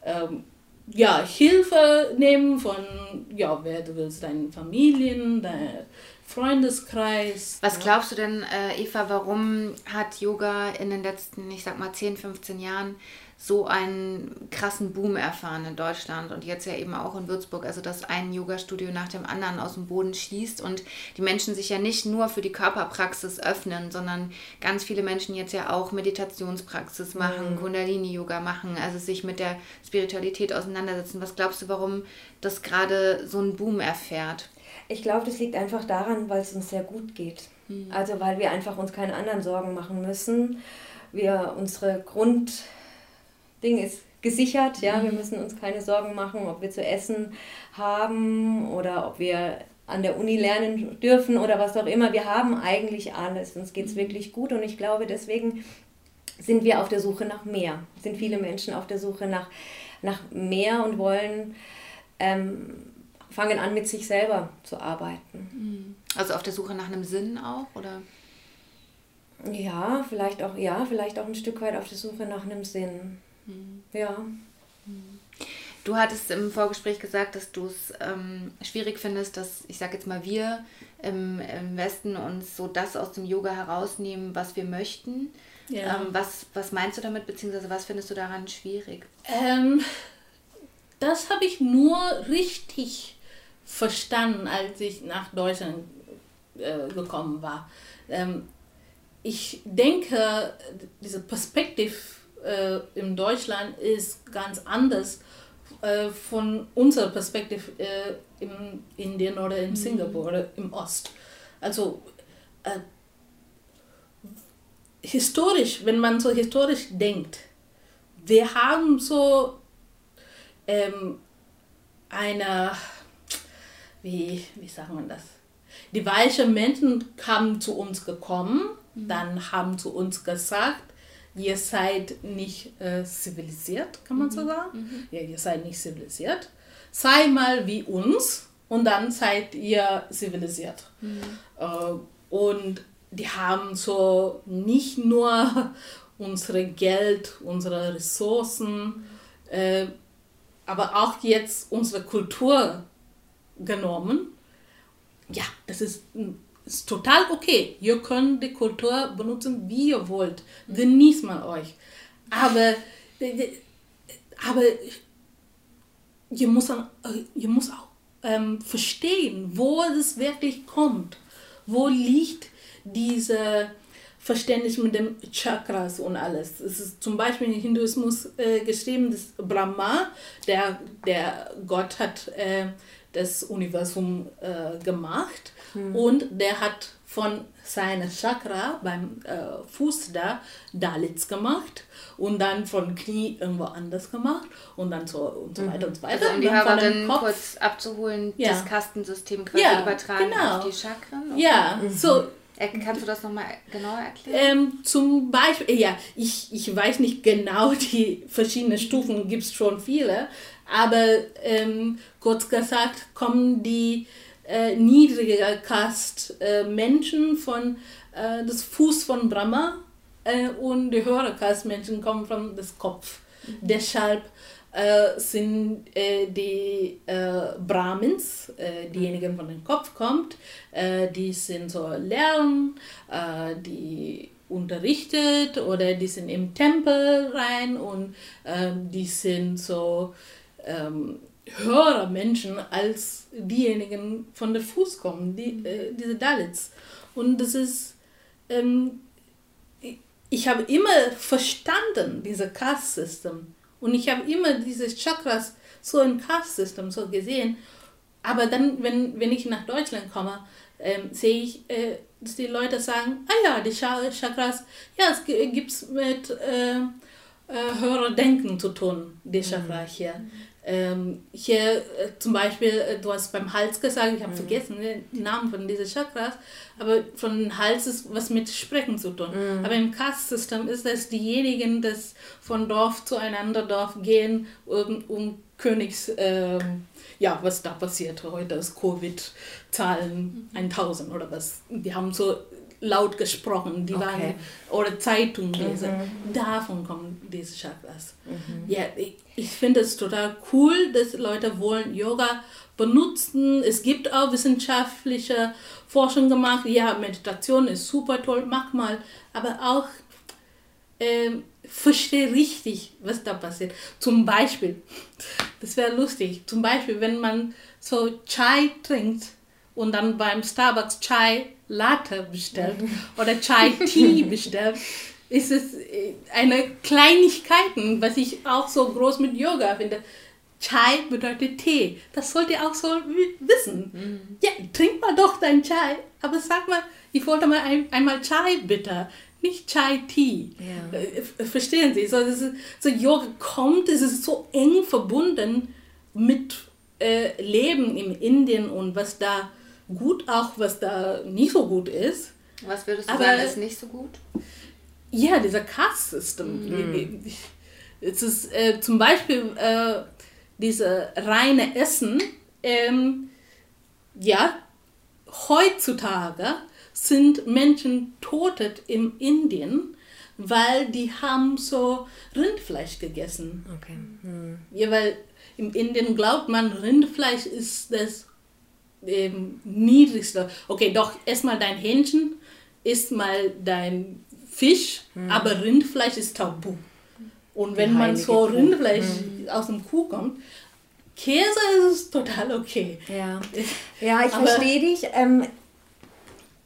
ähm, ja, Hilfe nehmen von, ja, wer du willst, deinen Familien, dein Freundeskreis. Was glaubst du denn, äh, Eva, warum hat Yoga in den letzten, ich sag mal, 10, 15 Jahren so einen krassen Boom erfahren in Deutschland und jetzt ja eben auch in Würzburg, also dass ein Yoga-Studio nach dem anderen aus dem Boden schießt und die Menschen sich ja nicht nur für die Körperpraxis öffnen, sondern ganz viele Menschen jetzt ja auch Meditationspraxis machen, mhm. Kundalini-Yoga machen, also sich mit der Spiritualität auseinandersetzen. Was glaubst du, warum das gerade so einen Boom erfährt? Ich glaube, das liegt einfach daran, weil es uns sehr gut geht. Mhm. Also weil wir einfach uns keine anderen Sorgen machen müssen. Wir unsere Grund Ding ist gesichert. Ja? Wir mhm. müssen uns keine Sorgen machen, ob wir zu essen haben oder ob wir an der Uni lernen dürfen oder was auch immer. Wir haben eigentlich alles. Uns geht es mhm. wirklich gut und ich glaube, deswegen sind wir auf der Suche nach mehr. Sind viele Menschen auf der Suche nach, nach mehr und wollen ähm, fangen an, mit sich selber zu arbeiten. Mhm. Also auf der Suche nach einem Sinn auch, oder? Ja, vielleicht auch, ja, vielleicht auch ein Stück weit auf der Suche nach einem Sinn. Ja. Du hattest im Vorgespräch gesagt, dass du es ähm, schwierig findest, dass, ich sage jetzt mal, wir im, im Westen uns so das aus dem Yoga herausnehmen, was wir möchten. Ja. Ähm, was, was meinst du damit, beziehungsweise was findest du daran schwierig? Ähm, das habe ich nur richtig verstanden, als ich nach Deutschland äh, gekommen war. Ähm, ich denke, diese Perspektive äh, in Deutschland ist ganz anders äh, von unserer Perspektive äh, im Indien oder in mhm. Singapur oder im Ost. Also äh, historisch, wenn man so historisch denkt, wir haben so ähm, eine, wie, wie sagt man das? Die weichen Menschen haben zu uns gekommen, mhm. dann haben zu uns gesagt, ihr seid nicht äh, zivilisiert, kann man mhm. so sagen. Mhm. Ja, ihr seid nicht zivilisiert. Sei mal wie uns und dann seid ihr zivilisiert. Mhm. Äh, und die haben so nicht nur <laughs> unsere Geld, unsere Ressourcen, äh, aber auch jetzt unsere Kultur genommen. Ja, das ist ist total okay. Ihr könnt die Kultur benutzen, wie ihr wollt. Genießt mal euch. Aber, aber ihr müsst, ihr müsst auch ähm, verstehen, wo es wirklich kommt. Wo liegt diese Verständnis mit dem Chakras und alles. Es ist zum Beispiel im Hinduismus äh, geschrieben, dass Brahma, der, der Gott hat äh, das Universum äh, gemacht hm. Und der hat von seinem Chakra beim äh, Fuß da Dalits gemacht und dann von Knie irgendwo anders gemacht und dann so und so weiter mhm. und so weiter. Also, um die Hörerin kurz abzuholen, ja. das Kastensystem quasi ja, übertragen genau. auf die Chakren. Okay. Ja, mhm. so Kannst du das nochmal genauer erklären? Ähm, zum Beispiel, ja, ich, ich weiß nicht genau, die verschiedenen Stufen gibt es schon viele, aber ähm, kurz gesagt kommen die äh, niedriger Kast äh, Menschen von äh, das Fuß von Brahma äh, und die höhere Kast Menschen kommen von das Kopf. Mhm. Deshalb äh, sind äh, die äh, Brahmins, diejenigen von dem Kopf kommt, die sind so Lernen, die unterrichtet oder die sind im Tempel rein und äh, die sind so ähm, höherer Menschen als diejenigen von der Fuß kommen, die, äh, diese Dalits. Und das ist ähm, ich habe immer verstanden, diese Caste-System. Und ich habe immer diese Chakras so im Caste-System so gesehen. Aber dann, wenn, wenn ich nach Deutschland komme, ähm, sehe ich, äh, dass die Leute sagen, ah ja, die Chakras, ja, es gibt es mit äh, äh, höherer Denken zu tun, die Chakra mhm. Hier. Ähm, hier äh, zum Beispiel, äh, du hast beim Hals gesagt, ich habe mhm. vergessen den Namen von diesen Chakras, aber von Hals ist was mit Sprechen zu tun. Mhm. Aber im Caste-System ist es diejenigen, die von Dorf zu einander Dorf gehen, um, um Königs, äh, ja, was da passiert heute, ist Covid-Zahlen mhm. 1000 oder was. Die haben so laut gesprochen, die okay. waren, oder Zeitung lesen. Mhm. Davon kommen diese Chakras. Mhm. Ja, ich, ich finde es total cool, dass Leute wollen Yoga benutzen. Es gibt auch wissenschaftliche Forschung gemacht. Ja, Meditation ist super toll, mach mal. Aber auch ähm, verstehe richtig, was da passiert. Zum Beispiel, das wäre lustig, zum Beispiel, wenn man so Chai trinkt und dann beim Starbucks Chai Latte bestellt oder Chai Tea <laughs> bestellt, ist es äh, eine Kleinigkeit, was ich auch so groß mit Yoga finde. Chai bedeutet Tee. Das sollt ihr auch so wissen. Mhm. Ja, trink mal doch dein Chai. Aber sag mal, ich wollte mal ein, einmal Chai bitte, nicht Chai Tea. Ja. Äh, verstehen Sie? So, ist, so Yoga kommt, es ist so eng verbunden mit äh, Leben in Indien und was da gut, auch was da nicht so gut ist. Was würdest du Aber, sagen, ist nicht so gut? Ja, dieser Caste-System. Mhm. Es ist äh, zum Beispiel äh, diese reine Essen. Ähm, ja, heutzutage sind Menschen totet in Indien, weil die haben so Rindfleisch gegessen. Okay. Hm. Ja, weil in Indien glaubt man, Rindfleisch ist das ähm, niedrigste. Okay, doch erstmal dein Hähnchen, isst mal dein Fisch, hm. aber Rindfleisch ist tabu. Und wenn man so Rindfleisch hm. aus dem Kuh kommt, Käse ist total okay. Ja, <laughs> ja ich verstehe dich. Ähm,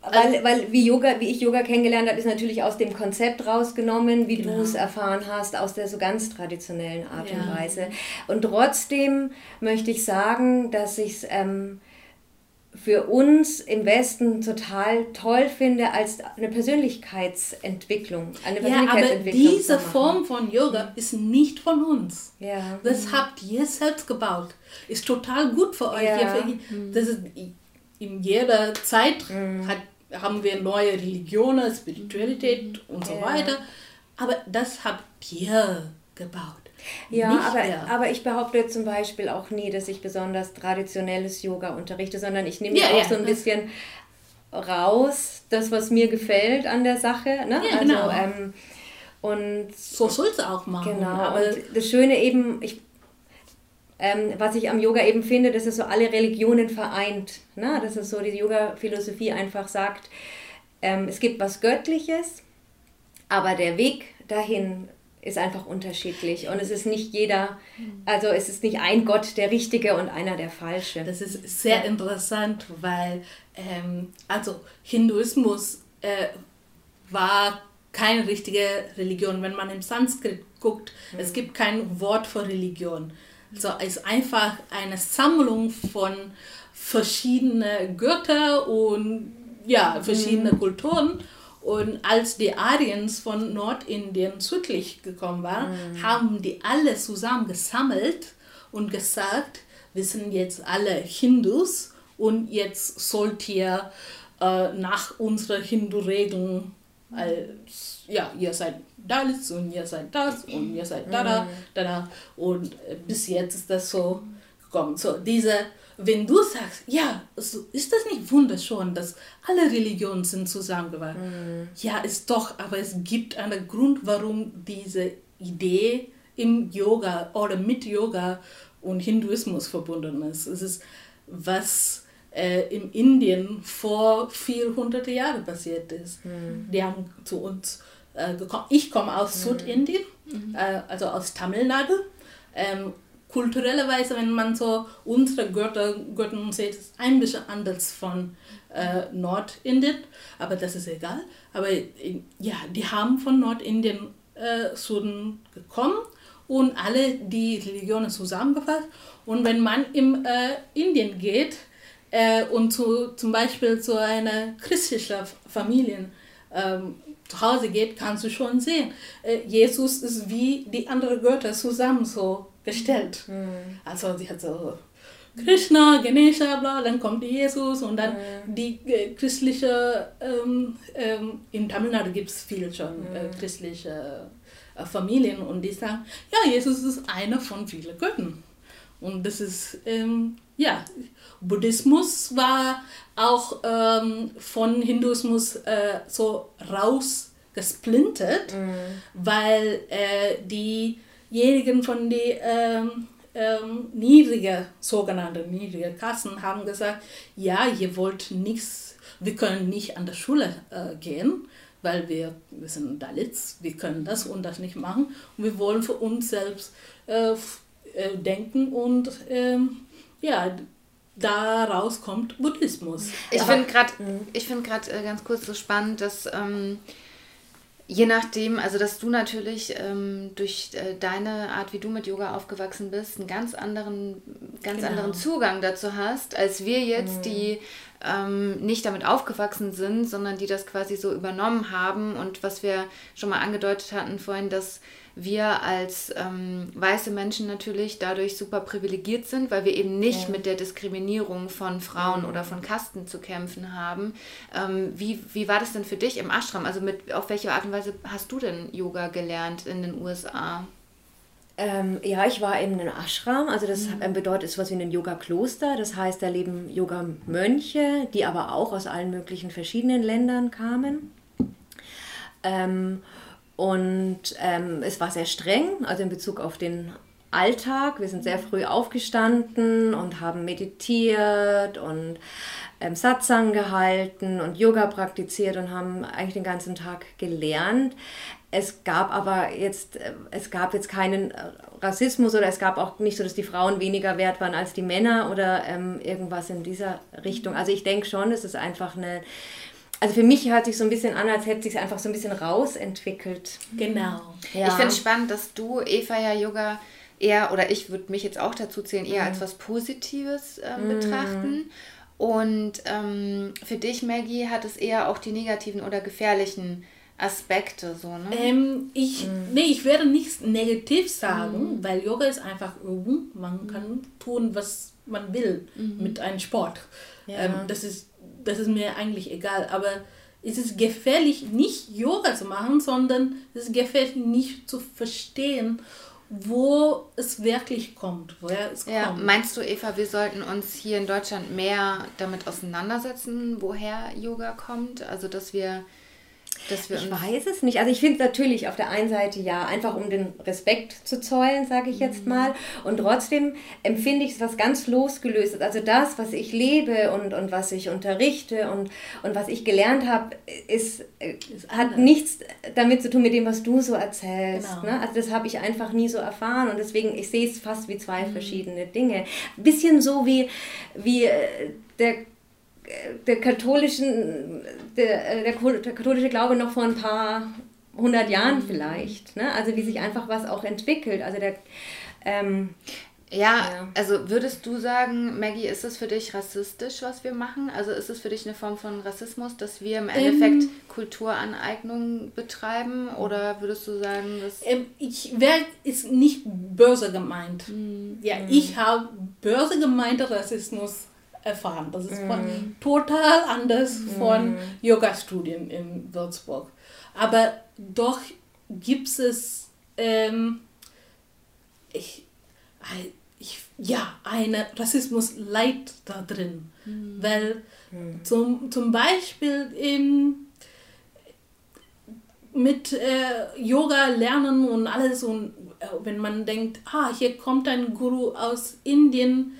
weil, also weil wie, Yoga, wie ich Yoga kennengelernt habe, ist natürlich aus dem Konzept rausgenommen, wie genau. du es erfahren hast, aus der so ganz traditionellen Art ja. und Weise. Und trotzdem möchte ich sagen, dass ich es ähm, für uns im Westen total toll finde als eine Persönlichkeitsentwicklung. Eine Persönlichkeitsentwicklung ja, aber diese Form von Yoga mhm. ist nicht von uns. Ja. Das mhm. habt ihr selbst gebaut. Ist total gut für euch. Ja. Mhm. Das ist, in jeder Zeit mhm. hat, haben wir neue Religionen, Spiritualität und so ja. weiter. Aber das habt ihr gebaut. Ja, aber, aber ich behaupte zum Beispiel auch nie, dass ich besonders traditionelles Yoga unterrichte, sondern ich nehme ja, auch ja, so ein bisschen raus, das, was mir gefällt an der Sache. Ne? Ja, also, genau. Ähm, und so soll es auch machen. Genau. Aber und das Schöne eben, ich, ähm, was ich am Yoga eben finde, dass es so alle Religionen vereint. Ne? Dass es so die Yoga-Philosophie einfach sagt, ähm, es gibt was Göttliches, aber der Weg dahin ist einfach unterschiedlich und es ist nicht jeder, also es ist nicht ein Gott der Richtige und einer der Falsche. Das ist sehr interessant, weil ähm, also Hinduismus äh, war keine richtige Religion. Wenn man im Sanskrit guckt, mhm. es gibt kein Wort für Religion. Also es ist einfach eine Sammlung von verschiedenen Göttern und ja, verschiedene mhm. Kulturen und als die Ariens von Nordindien südlich gekommen waren, mhm. haben die alle zusammen gesammelt und gesagt, wir sind jetzt alle Hindus und jetzt sollt ihr äh, nach unseren Hindu-Regeln als, ja, ihr seid das und ihr seid das und ihr seid da, da, mhm. da, da. Und äh, bis jetzt ist das so gekommen. So, diese wenn du sagst, ja, ist das nicht wunderschön, dass alle Religionen sind zusammengewachsen? Mhm. Ja, ist doch, aber es gibt einen Grund, warum diese Idee im Yoga oder mit Yoga und Hinduismus verbunden ist. Es ist, was äh, in Indien vor 400 Jahren passiert ist. Mhm. Die haben zu uns äh, gekommen. Ich komme aus mhm. Südindien, mhm. äh, also aus Tamil Nadu. Ähm, kulturellerweise, wenn man so unsere Götter, Götter sieht, ist ein bisschen anders von äh, Nordindien, aber das ist egal. Aber ja, die haben von Nordindien äh, Süden gekommen und alle die Religionen zusammengefasst. Und wenn man in äh, Indien geht äh, und zu, zum Beispiel zu einer christlichen Familie ähm, zu Hause geht, kannst du schon sehen, äh, Jesus ist wie die anderen Götter zusammen so gestellt. Mhm. Also sie hat so Krishna, Ganesha, bla, dann kommt Jesus und dann mhm. die äh, christliche, ähm, ähm, in Tamil Nadu gibt es viel schon mhm. äh, christliche äh, Familien und die sagen, ja, Jesus ist einer von vielen Göttern. Und das ist, ähm, ja, Buddhismus war auch ähm, von Hinduismus äh, so rausgesplintert, mhm. weil äh, diejenigen von den ähm, ähm, niedrige, sogenannte niedrige Kassen haben gesagt, ja, ihr wollt nichts, wir können nicht an der Schule äh, gehen, weil wir, wir sind Dalits, wir können das und das nicht machen und wir wollen für uns selbst äh, äh, denken und ähm, ja, daraus kommt Buddhismus. Ich finde gerade find äh, ganz kurz so spannend, dass ähm, Je nachdem, also dass du natürlich ähm, durch äh, deine Art, wie du mit Yoga aufgewachsen bist, einen ganz anderen, ganz genau. anderen Zugang dazu hast, als wir jetzt, mhm. die ähm, nicht damit aufgewachsen sind, sondern die das quasi so übernommen haben. Und was wir schon mal angedeutet hatten vorhin, dass wir als ähm, weiße Menschen natürlich dadurch super privilegiert sind, weil wir eben nicht ja. mit der Diskriminierung von Frauen ja. oder von Kasten zu kämpfen haben. Ähm, wie, wie war das denn für dich im Ashram? Also mit, auf welche Art und Weise hast du denn Yoga gelernt in den USA? Ähm, ja, ich war in einem Ashram, also das mhm. bedeutet etwas wie ein Yoga-Kloster. Das heißt, da leben Yoga-Mönche, die aber auch aus allen möglichen verschiedenen Ländern kamen. Ähm, und ähm, es war sehr streng, also in Bezug auf den Alltag. Wir sind sehr früh aufgestanden und haben meditiert und ähm, Satsang gehalten und Yoga praktiziert und haben eigentlich den ganzen Tag gelernt. Es gab aber jetzt, äh, es gab jetzt keinen Rassismus oder es gab auch nicht so, dass die Frauen weniger wert waren als die Männer oder ähm, irgendwas in dieser Richtung. Also ich denke schon, es ist einfach eine also für mich hört sich so ein bisschen an, als hätte sich einfach so ein bisschen rausentwickelt. Genau. Ja. Ich finde es spannend, dass du Eva ja Yoga eher, oder ich würde mich jetzt auch dazu zählen, eher mhm. als was Positives äh, mhm. betrachten. Und ähm, für dich, Maggie, hat es eher auch die negativen oder gefährlichen Aspekte so, ne? Ähm, ich, mhm. Nee, ich werde nichts negativ sagen, mhm. weil Yoga ist einfach Übung. Man kann tun, was man will mhm. mit einem Sport. Ja. Ähm, das ist das ist mir eigentlich egal. Aber es ist gefährlich, nicht Yoga zu machen, sondern es ist gefährlich, nicht zu verstehen, wo es wirklich kommt, woher es ja, kommt. Meinst du, Eva, wir sollten uns hier in Deutschland mehr damit auseinandersetzen, woher Yoga kommt? Also, dass wir ich weiß es nicht. Also ich finde natürlich auf der einen Seite ja, einfach um den Respekt zu zollen, sage ich jetzt mhm. mal. Und trotzdem empfinde ich es was ganz losgelöstes. Also das, was ich lebe und, und was ich unterrichte und, und was ich gelernt habe, ist, ist hat nichts damit zu tun mit dem, was du so erzählst. Genau. Ne? Also das habe ich einfach nie so erfahren. Und deswegen, ich sehe es fast wie zwei mhm. verschiedene Dinge. Bisschen so wie, wie äh, der der katholischen, der, äh, der, der, katholische Glaube noch vor ein paar hundert Jahren mhm. vielleicht. Ne? Also wie sich einfach was auch entwickelt. Also der ähm, ja, ja, also würdest du sagen, Maggie, ist es für dich rassistisch, was wir machen? Also ist es für dich eine Form von Rassismus, dass wir im Endeffekt ähm, Kulturaneignung betreiben? Oder würdest du sagen, dass. Ähm, ich wäre ist nicht böse gemeint. Mhm. Ja, mhm. ich habe böse gemeinte Rassismus erfahren. Das ist mm. total anders mm. von Yoga-Studien in Würzburg. Aber doch gibt es ähm, ich, ich, ja, eine Rassismus leid da drin. Mm. Weil zum, zum Beispiel in, mit äh, Yoga lernen und alles und äh, wenn man denkt, ah, hier kommt ein Guru aus Indien,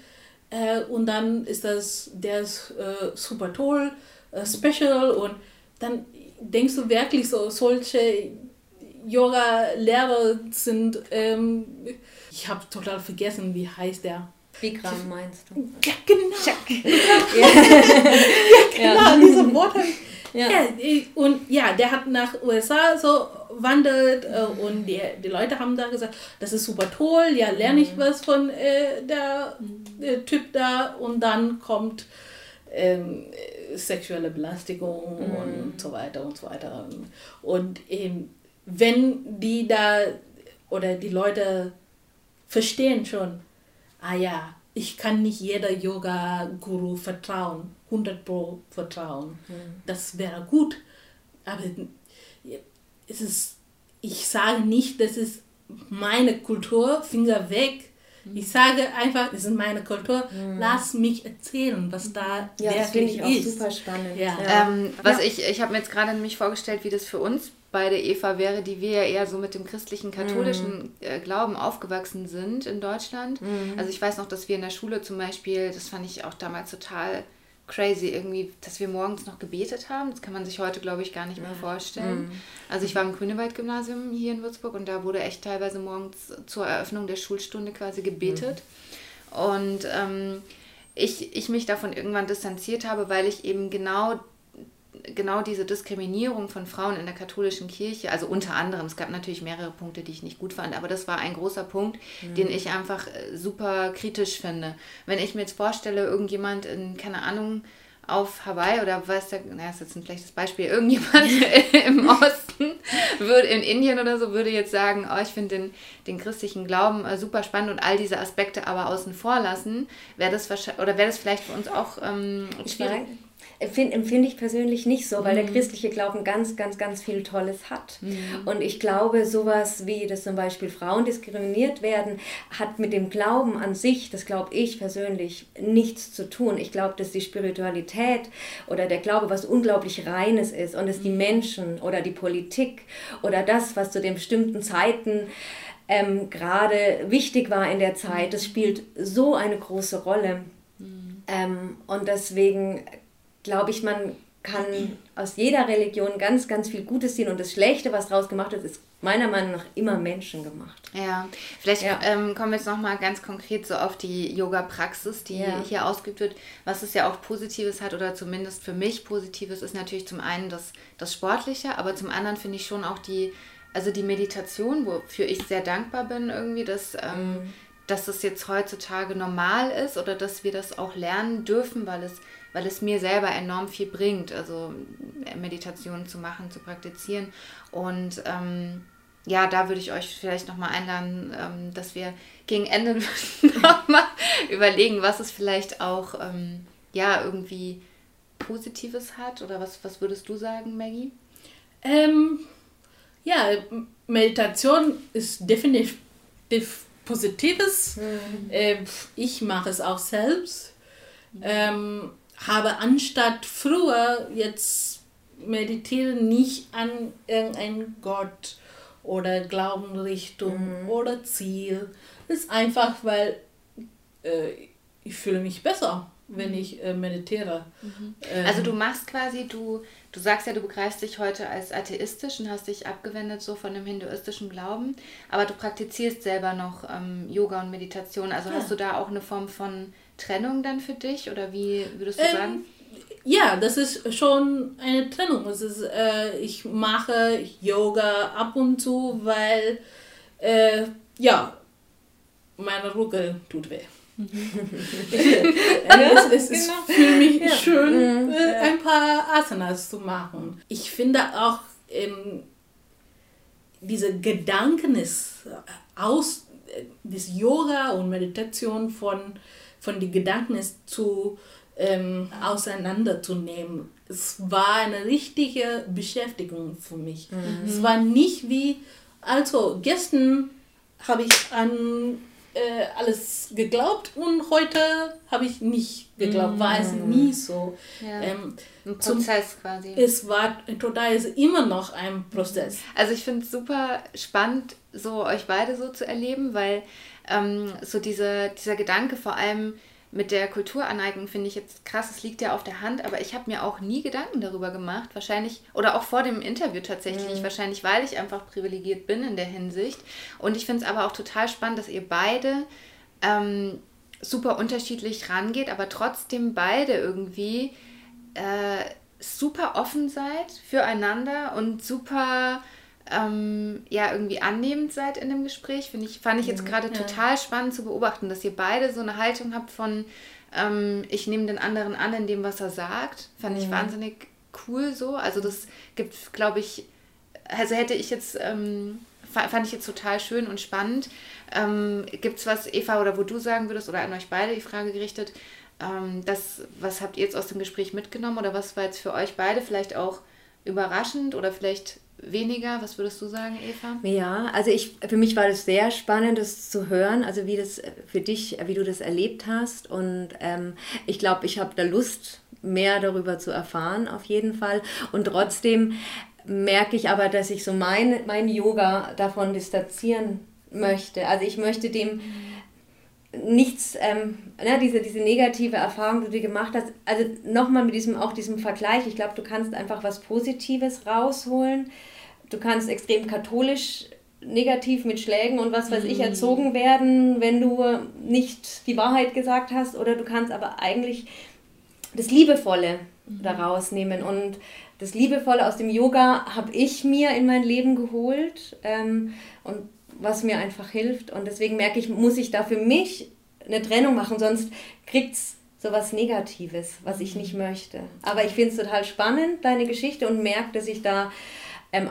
äh, und dann ist das, der ist äh, super toll, äh, special und dann denkst du wirklich so, solche Yoga-Lehrer sind, ähm, ich habe total vergessen, wie heißt der. Bikram meinst du? Ja, genau. ja. <laughs> ja, genau, diese Worte. Ja. ja. und ja, der hat nach USA so wandert äh, und die, die Leute haben da gesagt, das ist super toll, ja, lerne ich mhm. was von äh, der, der mhm. Typ da und dann kommt ähm, sexuelle Belästigung mhm. und so weiter und so weiter. Und ähm, wenn die da oder die Leute verstehen schon, ah ja, ich kann nicht jeder Yoga-Guru vertrauen, 100 Pro vertrauen. Mhm. Das wäre gut. Aber es ist, ich sage nicht, das ist meine Kultur, Finger weg. Mhm. Ich sage einfach, das ist meine Kultur. Mhm. Lass mich erzählen, was da ja, wirklich das ich auch super spannend. Ja. ja. Ähm, was ja. ich, ich habe mir jetzt gerade nämlich vorgestellt, wie das für uns beide Eva wäre, die wir ja eher so mit dem christlichen, katholischen mm. äh, Glauben aufgewachsen sind in Deutschland. Mm. Also ich weiß noch, dass wir in der Schule zum Beispiel, das fand ich auch damals total crazy irgendwie, dass wir morgens noch gebetet haben. Das kann man sich heute, glaube ich, gar nicht mehr vorstellen. Mm. Also ich war im Grünewald-Gymnasium hier in Würzburg und da wurde echt teilweise morgens zur Eröffnung der Schulstunde quasi gebetet. Und ähm, ich, ich mich davon irgendwann distanziert habe, weil ich eben genau genau diese Diskriminierung von Frauen in der katholischen Kirche, also unter anderem, es gab natürlich mehrere Punkte, die ich nicht gut fand, aber das war ein großer Punkt, mhm. den ich einfach äh, super kritisch finde. Wenn ich mir jetzt vorstelle, irgendjemand in, keine Ahnung, auf Hawaii oder weiß der, naja, ist jetzt ein schlechtes Beispiel, irgendjemand <laughs> im Osten würde, in Indien oder so, würde jetzt sagen, oh, ich finde den, den christlichen Glauben äh, super spannend und all diese Aspekte aber außen vor lassen, wäre das wahrscheinlich, oder wäre das vielleicht für uns auch ähm, schwierig. Ich Empfinde, ich persönlich nicht so, weil mhm. der christliche Glauben ganz, ganz, ganz viel Tolles hat. Mhm. Und ich glaube, sowas wie, dass zum Beispiel Frauen diskriminiert werden, hat mit dem Glauben an sich, das glaube ich persönlich, nichts zu tun. Ich glaube, dass die Spiritualität oder der Glaube was unglaublich Reines ist und dass die mhm. Menschen oder die Politik oder das, was zu den bestimmten Zeiten ähm, gerade wichtig war in der Zeit, das spielt so eine große Rolle. Mhm. Ähm, und deswegen glaube ich, man kann aus jeder Religion ganz, ganz viel Gutes sehen und das Schlechte, was daraus gemacht wird, ist meiner Meinung nach immer menschengemacht. Ja, vielleicht ja. Ähm, kommen wir jetzt nochmal ganz konkret so auf die Yoga-Praxis, die ja. hier ausgeübt wird. Was es ja auch Positives hat oder zumindest für mich Positives ist natürlich zum einen das, das Sportliche, aber zum anderen finde ich schon auch die, also die Meditation, wofür ich sehr dankbar bin irgendwie, dass... Ähm, mhm. dass das jetzt heutzutage normal ist oder dass wir das auch lernen dürfen, weil es weil es mir selber enorm viel bringt, also äh, Meditation zu machen, zu praktizieren. Und ähm, ja, da würde ich euch vielleicht nochmal einladen, ähm, dass wir gegen Ende <laughs> nochmal überlegen, was es vielleicht auch ähm, ja irgendwie Positives hat. Oder was, was würdest du sagen, Maggie? Ähm, ja, Meditation ist definitiv Positives. Mhm. Äh, ich mache es auch selbst. Mhm. Ähm, habe anstatt früher jetzt meditieren nicht an irgendeinen Gott oder Glaubenrichtung mhm. oder Ziel. Das ist einfach, weil äh, ich fühle mich besser, wenn mhm. ich äh, meditiere. Mhm. Ähm, also du machst quasi, du, du sagst ja, du begreifst dich heute als atheistisch und hast dich abgewendet so von dem hinduistischen Glauben, aber du praktizierst selber noch ähm, Yoga und Meditation. Also ja. hast du da auch eine Form von Trennung dann für dich oder wie würdest du ähm, sagen? Ja, das ist schon eine Trennung. Es ist, äh, ich mache Yoga ab und zu, weil äh, ja, meine Rücken tut weh. Mhm. <laughs> es, es ist genau. für mich ja. schön, mhm. äh, ein paar Asanas zu machen. Ich finde auch ähm, diese Gedanken ist aus äh, des Yoga und Meditation von von den Gedanken zu ähm, auseinanderzunehmen. Es war eine richtige Beschäftigung für mich. Mhm. Es war nicht wie, also gestern habe ich an äh, alles geglaubt und heute habe ich nicht geglaubt, war es mhm. nie so. Ja. Ähm, ein Prozess zum, quasi. Es war total, ist immer noch ein Prozess. Also ich finde es super spannend, so euch beide so zu erleben, weil ähm, so diese, dieser Gedanke vor allem, mit der Kulturaneignung finde ich jetzt krass, es liegt ja auf der Hand, aber ich habe mir auch nie Gedanken darüber gemacht, wahrscheinlich, oder auch vor dem Interview tatsächlich, mhm. wahrscheinlich, weil ich einfach privilegiert bin in der Hinsicht. Und ich finde es aber auch total spannend, dass ihr beide ähm, super unterschiedlich rangeht, aber trotzdem beide irgendwie äh, super offen seid füreinander und super ähm, ja irgendwie annehmend seid in dem Gespräch. Finde ich, fand ich jetzt gerade ja. total spannend zu beobachten, dass ihr beide so eine Haltung habt von ähm, ich nehme den anderen an in dem, was er sagt. Fand mhm. ich wahnsinnig cool so. Also das gibt, glaube ich, also hätte ich jetzt, ähm, fand ich jetzt total schön und spannend. Ähm, gibt es was, Eva, oder wo du sagen würdest, oder an euch beide die Frage gerichtet, ähm, das, was habt ihr jetzt aus dem Gespräch mitgenommen oder was war jetzt für euch beide vielleicht auch überraschend oder vielleicht weniger? Was würdest du sagen, Eva? Ja, also ich, für mich war das sehr spannend, das zu hören, also wie das für dich, wie du das erlebt hast. Und ähm, ich glaube, ich habe da Lust, mehr darüber zu erfahren, auf jeden Fall. Und trotzdem merke ich aber, dass ich so mein, mein Yoga davon distanzieren möchte. Also ich möchte dem nichts, ähm, ne, diese, diese negative Erfahrung, die du gemacht hast, also nochmal mit diesem, auch diesem Vergleich, ich glaube, du kannst einfach was Positives rausholen. Du kannst extrem katholisch negativ mit Schlägen und was weiß ich mhm. erzogen werden, wenn du nicht die Wahrheit gesagt hast, oder du kannst aber eigentlich das Liebevolle mhm. daraus nehmen. Und das Liebevolle aus dem Yoga habe ich mir in mein Leben geholt. Ähm, und was mir einfach hilft. Und deswegen merke ich, muss ich da für mich eine Trennung machen, sonst kriegt es so was Negatives, was ich nicht möchte. Aber ich finde es total spannend, deine Geschichte, und merke, dass ich da ähm,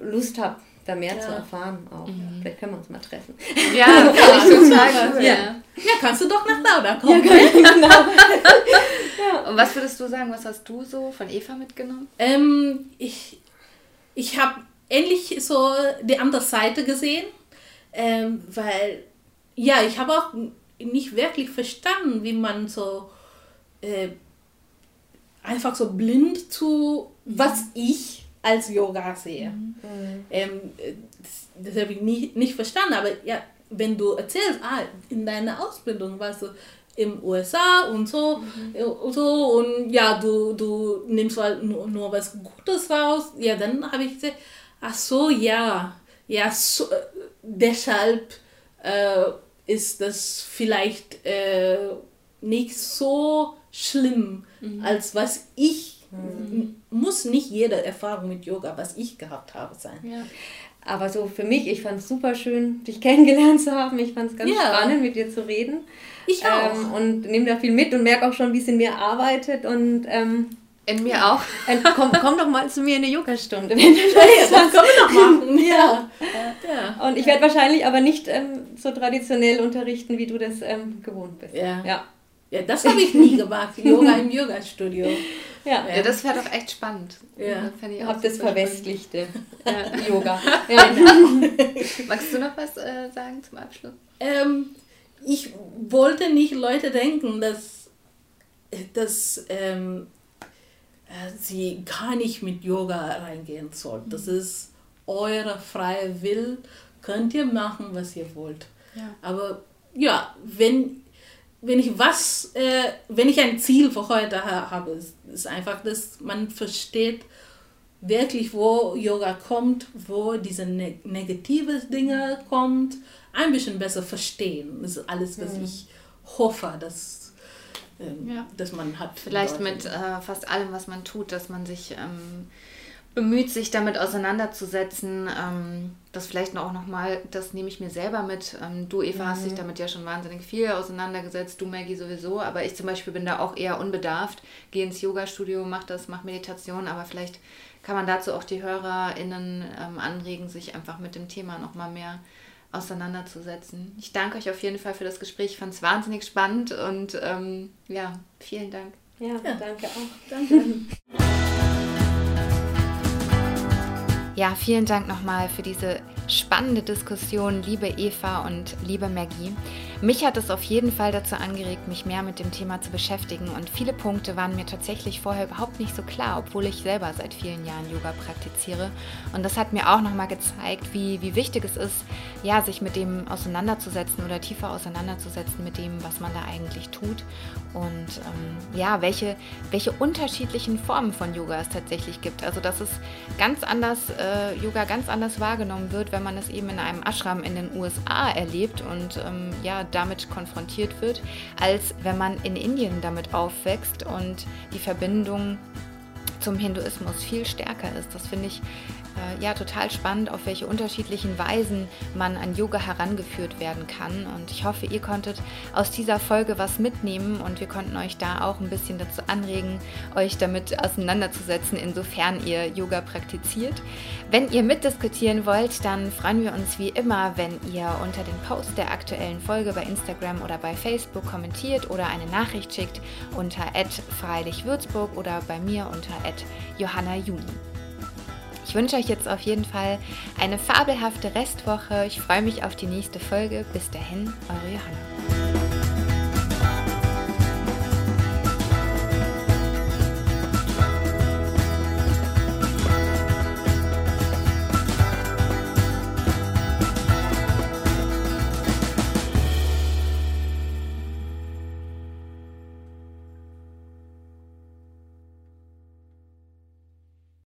Lust habe, da mehr ja. zu erfahren auch. Mhm. Vielleicht können wir uns mal treffen. Ja, <laughs> ja ich total cool. Ja. ja, kannst du doch nach Lauda kommen. Ja, <laughs> genau. ja. Und was würdest du sagen, was hast du so von Eva mitgenommen? Ähm, ich ich habe ähnlich so die andere Seite gesehen. Ähm, weil, ja, ich habe auch nicht wirklich verstanden, wie man so äh, einfach so blind zu, was ich als Yoga sehe. Mhm. Ähm, das, das habe ich nicht, nicht verstanden, aber ja, wenn du erzählst, ah, in deiner Ausbildung warst du im USA und so mhm. Äh, und so und ja, du, du nimmst halt nur, nur was Gutes raus, ja, dann habe ich gesagt, ach so, ja, ja, so, äh, deshalb äh, ist das vielleicht äh, nicht so schlimm, mhm. als was ich, mhm. muss nicht jede Erfahrung mit Yoga, was ich gehabt habe, sein. Ja. Aber so für mich, ich fand es super schön, dich <laughs> kennengelernt zu haben. Ich fand es ganz ja. spannend, mit dir zu reden. Ich auch. Ähm, und nehme da viel mit und merke auch schon, wie es in mir arbeitet. Und ähm, in mir auch. Äh, komm, <laughs> komm doch mal zu mir in eine Yogastunde. Wenn du das, ja, wir doch machen. Ja. ja. Und ich werde wahrscheinlich aber nicht ähm, so traditionell unterrichten, wie du das ähm, gewohnt bist. Ja. ja. Ja, das habe ich nie gemacht. <laughs> Yoga im Yoga-Studio. Ja. ja, das wäre doch echt spannend. Ja. Ich habe das verwestlichte ja. <laughs> Yoga. Ja. Genau. Magst du noch was äh, sagen zum Abschluss? Ähm, ich wollte nicht Leute denken, dass, dass ähm, äh, sie gar nicht mit Yoga reingehen sollen. Das mhm. ist eure freie Will. Könnt ihr machen, was ihr wollt. Ja. Aber ja, wenn, wenn ich was, äh, wenn ich ein Ziel für heute habe, ist, ist einfach, dass man versteht wirklich, wo Yoga kommt, wo diese ne negative Dinge kommt, ein bisschen besser verstehen. Das ist alles, was mhm. ich hoffe, dass ähm, ja. dass man hat. Vielleicht mit äh, fast allem, was man tut, dass man sich ähm, bemüht, sich damit auseinanderzusetzen. Ähm, das vielleicht auch nochmal, das nehme ich mir selber mit. Ähm, du, Eva, mhm. hast dich damit ja schon wahnsinnig viel auseinandergesetzt, du, Maggie, sowieso. Aber ich zum Beispiel bin da auch eher unbedarft. Gehe ins Yoga-Studio, mach das, mach Meditation, aber vielleicht kann man dazu auch die HörerInnen ähm, anregen, sich einfach mit dem Thema nochmal mehr auseinanderzusetzen. Ich danke euch auf jeden Fall für das Gespräch. Ich fand es wahnsinnig spannend und ähm, ja, vielen Dank. Ja, ja, danke auch. Danke. <laughs> Ja, vielen Dank nochmal für diese spannende Diskussion, liebe Eva und liebe Maggie. Mich hat es auf jeden Fall dazu angeregt, mich mehr mit dem Thema zu beschäftigen und viele Punkte waren mir tatsächlich vorher überhaupt nicht so klar, obwohl ich selber seit vielen Jahren Yoga praktiziere. Und das hat mir auch nochmal gezeigt, wie, wie wichtig es ist, ja, sich mit dem auseinanderzusetzen oder tiefer auseinanderzusetzen mit dem, was man da eigentlich tut und ähm, ja, welche, welche unterschiedlichen Formen von Yoga es tatsächlich gibt. Also dass es ganz anders, äh, Yoga ganz anders wahrgenommen wird, wenn man es eben in einem Ashram in den USA erlebt und ähm, ja, damit konfrontiert wird, als wenn man in Indien damit aufwächst und die Verbindung zum Hinduismus viel stärker ist. Das finde ich ja total spannend, auf welche unterschiedlichen Weisen man an Yoga herangeführt werden kann. Und ich hoffe, ihr konntet aus dieser Folge was mitnehmen und wir konnten euch da auch ein bisschen dazu anregen, euch damit auseinanderzusetzen, insofern ihr Yoga praktiziert. Wenn ihr mitdiskutieren wollt, dann freuen wir uns wie immer, wenn ihr unter den Post der aktuellen Folge bei Instagram oder bei Facebook kommentiert oder eine Nachricht schickt unter freilichwürzburg oder bei mir unter Johanna Juni. Ich wünsche euch jetzt auf jeden Fall eine fabelhafte Restwoche. Ich freue mich auf die nächste Folge. Bis dahin, eure Johanna.